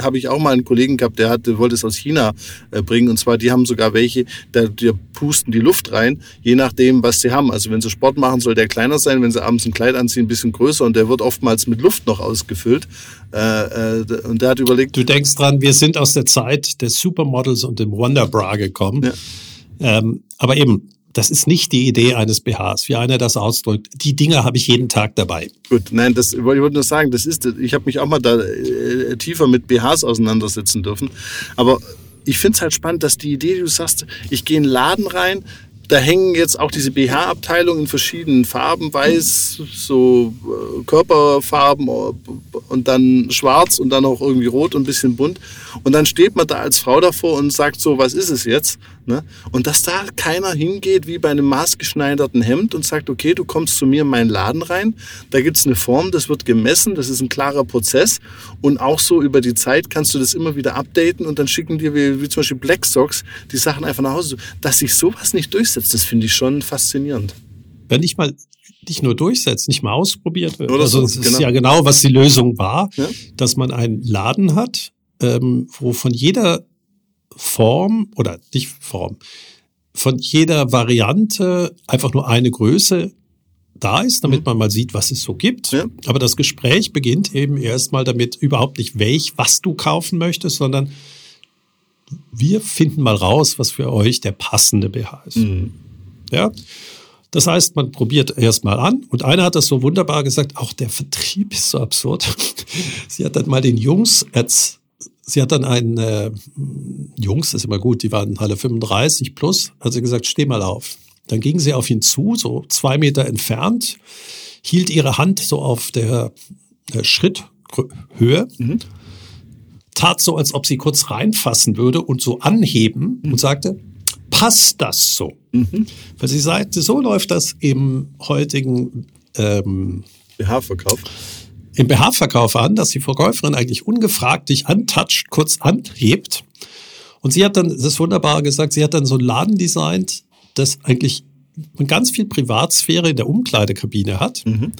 habe ich auch mal einen Kollegen gehabt, der hat, wollte es aus China äh, bringen. Und zwar, die haben sogar welche, da die pusten die Luft rein, je nachdem, was sie haben. Also wenn sie Sport machen, soll der kleiner sein. Wenn sie abends ein Kleid anziehen, ein bisschen größer. Und der wird oftmals mit Luft noch ausgefüllt. Äh, äh, und der hat überlegt. Du denkst dran, wir sind aus der Zeit des Supermodels und dem Wonder Bra gekommen. Ja. Ähm, aber eben, das ist nicht die Idee eines BHs, wie einer das ausdrückt. Die Dinge habe ich jeden Tag dabei. Gut, nein, das ich wollte nur sagen, das ist, ich habe mich auch mal da äh, tiefer mit BHs auseinandersetzen dürfen. Aber ich finde es halt spannend, dass die Idee, die du sagst, ich gehe in einen Laden rein, da hängen jetzt auch diese BH-Abteilungen in verschiedenen Farben, weiß, so äh, Körperfarben und dann schwarz und dann auch irgendwie rot und ein bisschen bunt. Und dann steht man da als Frau davor und sagt so, was ist es jetzt? Ne? Und dass da keiner hingeht wie bei einem maßgeschneiderten Hemd und sagt, okay, du kommst zu mir in meinen Laden rein, da gibt's eine Form, das wird gemessen, das ist ein klarer Prozess und auch so über die Zeit kannst du das immer wieder updaten und dann schicken dir wie, wie zum Beispiel Black Socks die Sachen einfach nach Hause. Dass sich sowas nicht durchsetzt, das finde ich schon faszinierend. Wenn ich mal nicht nur durchsetzt, nicht mal ausprobiert wird. Oder also das ist genau. ja genau, was die Lösung war, ja? dass man einen Laden hat, ähm, wo von jeder Form oder nicht Form, von jeder Variante einfach nur eine Größe da ist, damit mhm. man mal sieht, was es so gibt. Ja. Aber das Gespräch beginnt eben erstmal damit überhaupt nicht welch, was du kaufen möchtest, sondern wir finden mal raus, was für euch der passende BH ist. Mhm. Ja. Das heißt, man probiert erstmal an und einer hat das so wunderbar gesagt, auch der Vertrieb ist so absurd. Sie hat dann mal den Jungs sie hat dann einen äh, Jungs, das ist immer gut, die waren alle 35 plus, hat sie gesagt, steh mal auf. Dann ging sie auf ihn zu, so zwei Meter entfernt, hielt ihre Hand so auf der, der Schritthöhe, mhm. Tat so, als ob sie kurz reinfassen würde und so anheben mhm. und sagte, passt das so? Mhm. Weil sie sagte, so läuft das im heutigen ähm, BH-Verkauf im BH-Verkauf an, dass die Verkäuferin eigentlich ungefragt dich antatscht, kurz anhebt. Und sie hat dann das wunderbar gesagt, sie hat dann so ein Laden designt, das eigentlich ganz viel Privatsphäre in der Umkleidekabine hat. Mhm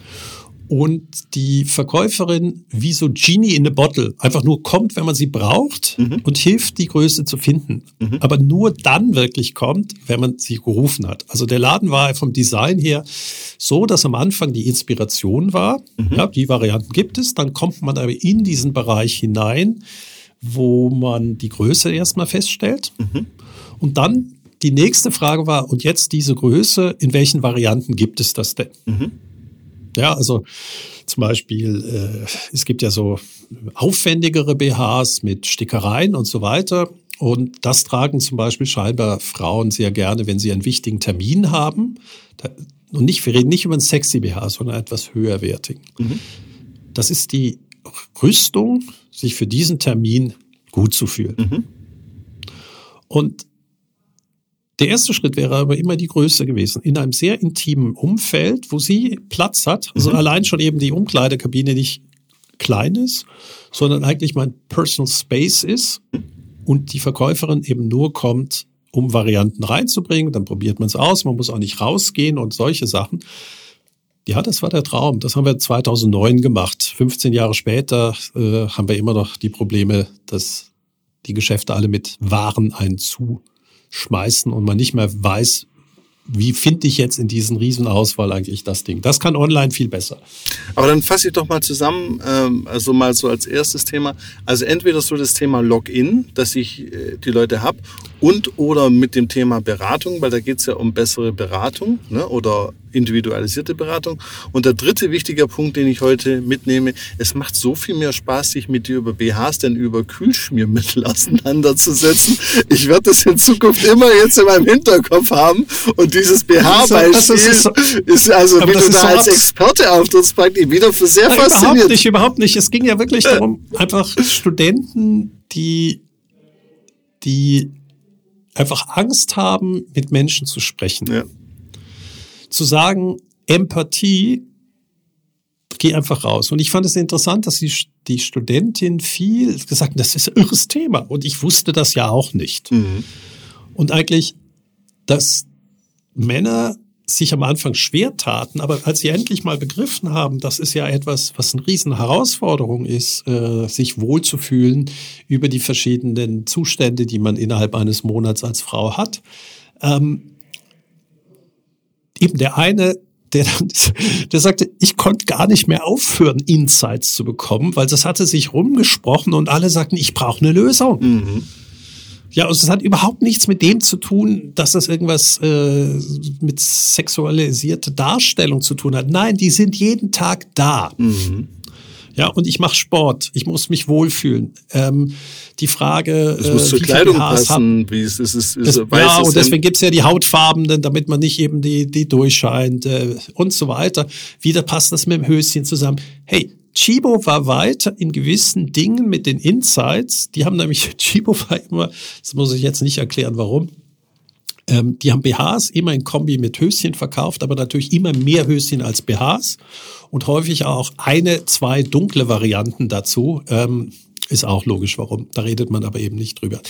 und die Verkäuferin wie so Genie in a Bottle einfach nur kommt, wenn man sie braucht mhm. und hilft, die Größe zu finden. Mhm. Aber nur dann wirklich kommt, wenn man sie gerufen hat. Also der Laden war vom Design her so, dass am Anfang die Inspiration war. Mhm. Ja, die Varianten gibt es. Dann kommt man aber in diesen Bereich hinein, wo man die Größe erstmal feststellt. Mhm. Und dann die nächste Frage war, und jetzt diese Größe, in welchen Varianten gibt es das denn? Ja, also zum Beispiel, äh, es gibt ja so aufwendigere BHs mit Stickereien und so weiter. Und das tragen zum Beispiel scheinbar Frauen sehr gerne, wenn sie einen wichtigen Termin haben. Und nicht, wir reden nicht über einen sexy BH, sondern etwas höherwertigen. Mhm. das ist die Rüstung, sich für diesen Termin gut zu fühlen. Mhm. Und der erste Schritt wäre aber immer die Größe gewesen. In einem sehr intimen Umfeld, wo sie Platz hat, also mhm. allein schon eben die Umkleidekabine nicht klein ist, sondern eigentlich mein Personal Space ist und die Verkäuferin eben nur kommt, um Varianten reinzubringen. Dann probiert man es aus, man muss auch nicht rausgehen und solche Sachen. Ja, das war der Traum. Das haben wir 2009 gemacht. 15 Jahre später äh, haben wir immer noch die Probleme, dass die Geschäfte alle mit Waren einzuschmeißen und man nicht mehr weiß, wie finde ich jetzt in diesen Riesenauswahl eigentlich das Ding? Das kann online viel besser. Aber dann fasse ich doch mal zusammen, ähm, also mal so als erstes Thema. Also entweder so das Thema Login, dass ich äh, die Leute habe, und oder mit dem Thema Beratung, weil da geht es ja um bessere Beratung ne, oder individualisierte Beratung. Und der dritte wichtige Punkt, den ich heute mitnehme, es macht so viel mehr Spaß, sich mit dir über BHs denn über Kühlschmiermittel auseinanderzusetzen. Ich werde das in Zukunft immer jetzt in meinem Hinterkopf haben. Und dieses BH-Beispiel ist, so, ist, also, wie du da so als Experte auftrittst, praktisch wieder für sehr faszinierend. Überhaupt nicht, überhaupt nicht. Es ging ja wirklich darum, einfach Studenten, die, die einfach Angst haben, mit Menschen zu sprechen. Ja. Zu sagen, Empathie, geh einfach raus. Und ich fand es interessant, dass die, die Studentin viel gesagt hat, das ist ein irres Thema. Und ich wusste das ja auch nicht. Mhm. Und eigentlich, dass Männer sich am Anfang schwer taten, aber als sie endlich mal begriffen haben, das ist ja etwas, was eine riesen Herausforderung ist, äh, sich wohlzufühlen über die verschiedenen Zustände, die man innerhalb eines Monats als Frau hat. Ähm, eben der eine, der, der sagte, ich konnte gar nicht mehr aufhören, Insights zu bekommen, weil das hatte sich rumgesprochen und alle sagten, ich brauche eine Lösung. Mhm. Ja, und es hat überhaupt nichts mit dem zu tun, dass das irgendwas äh, mit sexualisierter Darstellung zu tun hat. Nein, die sind jeden Tag da. Mhm. Ja, und ich mache Sport. Ich muss mich wohlfühlen. Ähm, die Frage, es muss äh, zur Kleidung passen, wie es ist, ist, ist das, Ja, und deswegen gibt's ja die Hautfarbenen, damit man nicht eben die die durchscheint äh, und so weiter. Wieder passt das mit dem Höschen zusammen. Hey, Chibo war weiter in gewissen Dingen mit den Insights. Die haben nämlich, Chibo war immer, das muss ich jetzt nicht erklären, warum. Ähm, die haben BHs immer in Kombi mit Höschen verkauft, aber natürlich immer mehr Höschen als BHs und häufig auch eine, zwei dunkle Varianten dazu. Ähm, ist auch logisch, warum. Da redet man aber eben nicht drüber.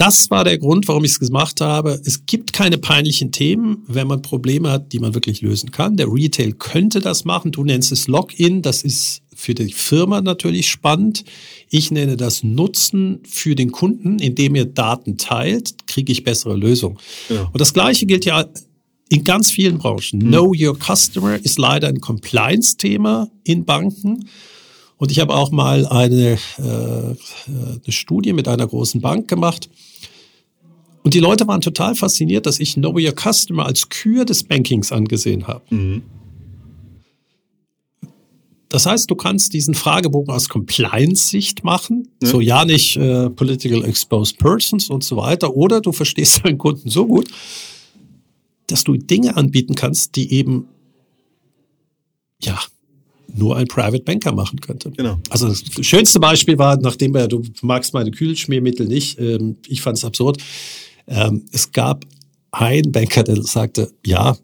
Das war der Grund, warum ich es gemacht habe. Es gibt keine peinlichen Themen, wenn man Probleme hat, die man wirklich lösen kann. Der Retail könnte das machen. Du nennst es Login. Das ist für die Firma natürlich spannend. Ich nenne das Nutzen für den Kunden, indem er Daten teilt, kriege ich bessere Lösungen. Ja. Und das Gleiche gilt ja in ganz vielen Branchen. Mhm. Know Your Customer ist leider ein Compliance-Thema in Banken. Und ich habe auch mal eine, äh, eine Studie mit einer großen Bank gemacht. Und die Leute waren total fasziniert, dass ich Know Your Customer als Kür des Bankings angesehen habe. Mhm. Das heißt, du kannst diesen Fragebogen aus Compliance-Sicht machen, ja. so ja nicht äh, political exposed persons und so weiter, oder du verstehst deinen Kunden so gut, dass du Dinge anbieten kannst, die eben ja nur ein Private Banker machen könnte. Genau. Also das schönste Beispiel war, nachdem er, du magst meine Kühlschmiermittel nicht, ähm, ich fand es absurd. Ähm, es gab einen Banker, der sagte, ja,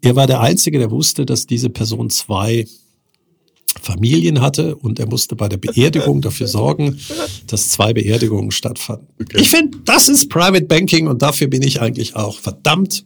er war der Einzige, der wusste, dass diese Person zwei Familien hatte und er musste bei der Beerdigung dafür sorgen, dass zwei Beerdigungen stattfanden. Okay. Ich finde, das ist Private Banking und dafür bin ich eigentlich auch verdammt.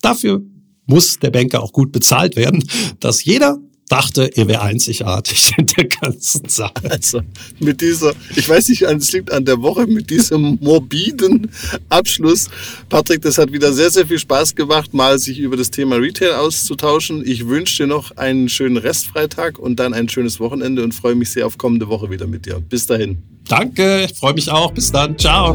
Dafür muss der Banker auch gut bezahlt werden, dass jeder dachte, er wäre einzigartig in der ganzen Sache. Also mit dieser, ich weiß nicht, es liegt an der Woche, mit diesem morbiden Abschluss. Patrick, das hat wieder sehr, sehr viel Spaß gemacht, mal sich über das Thema Retail auszutauschen. Ich wünsche dir noch einen schönen Restfreitag und dann ein schönes Wochenende und freue mich sehr auf kommende Woche wieder mit dir. Bis dahin. Danke, ich freue mich auch. Bis dann. Ciao.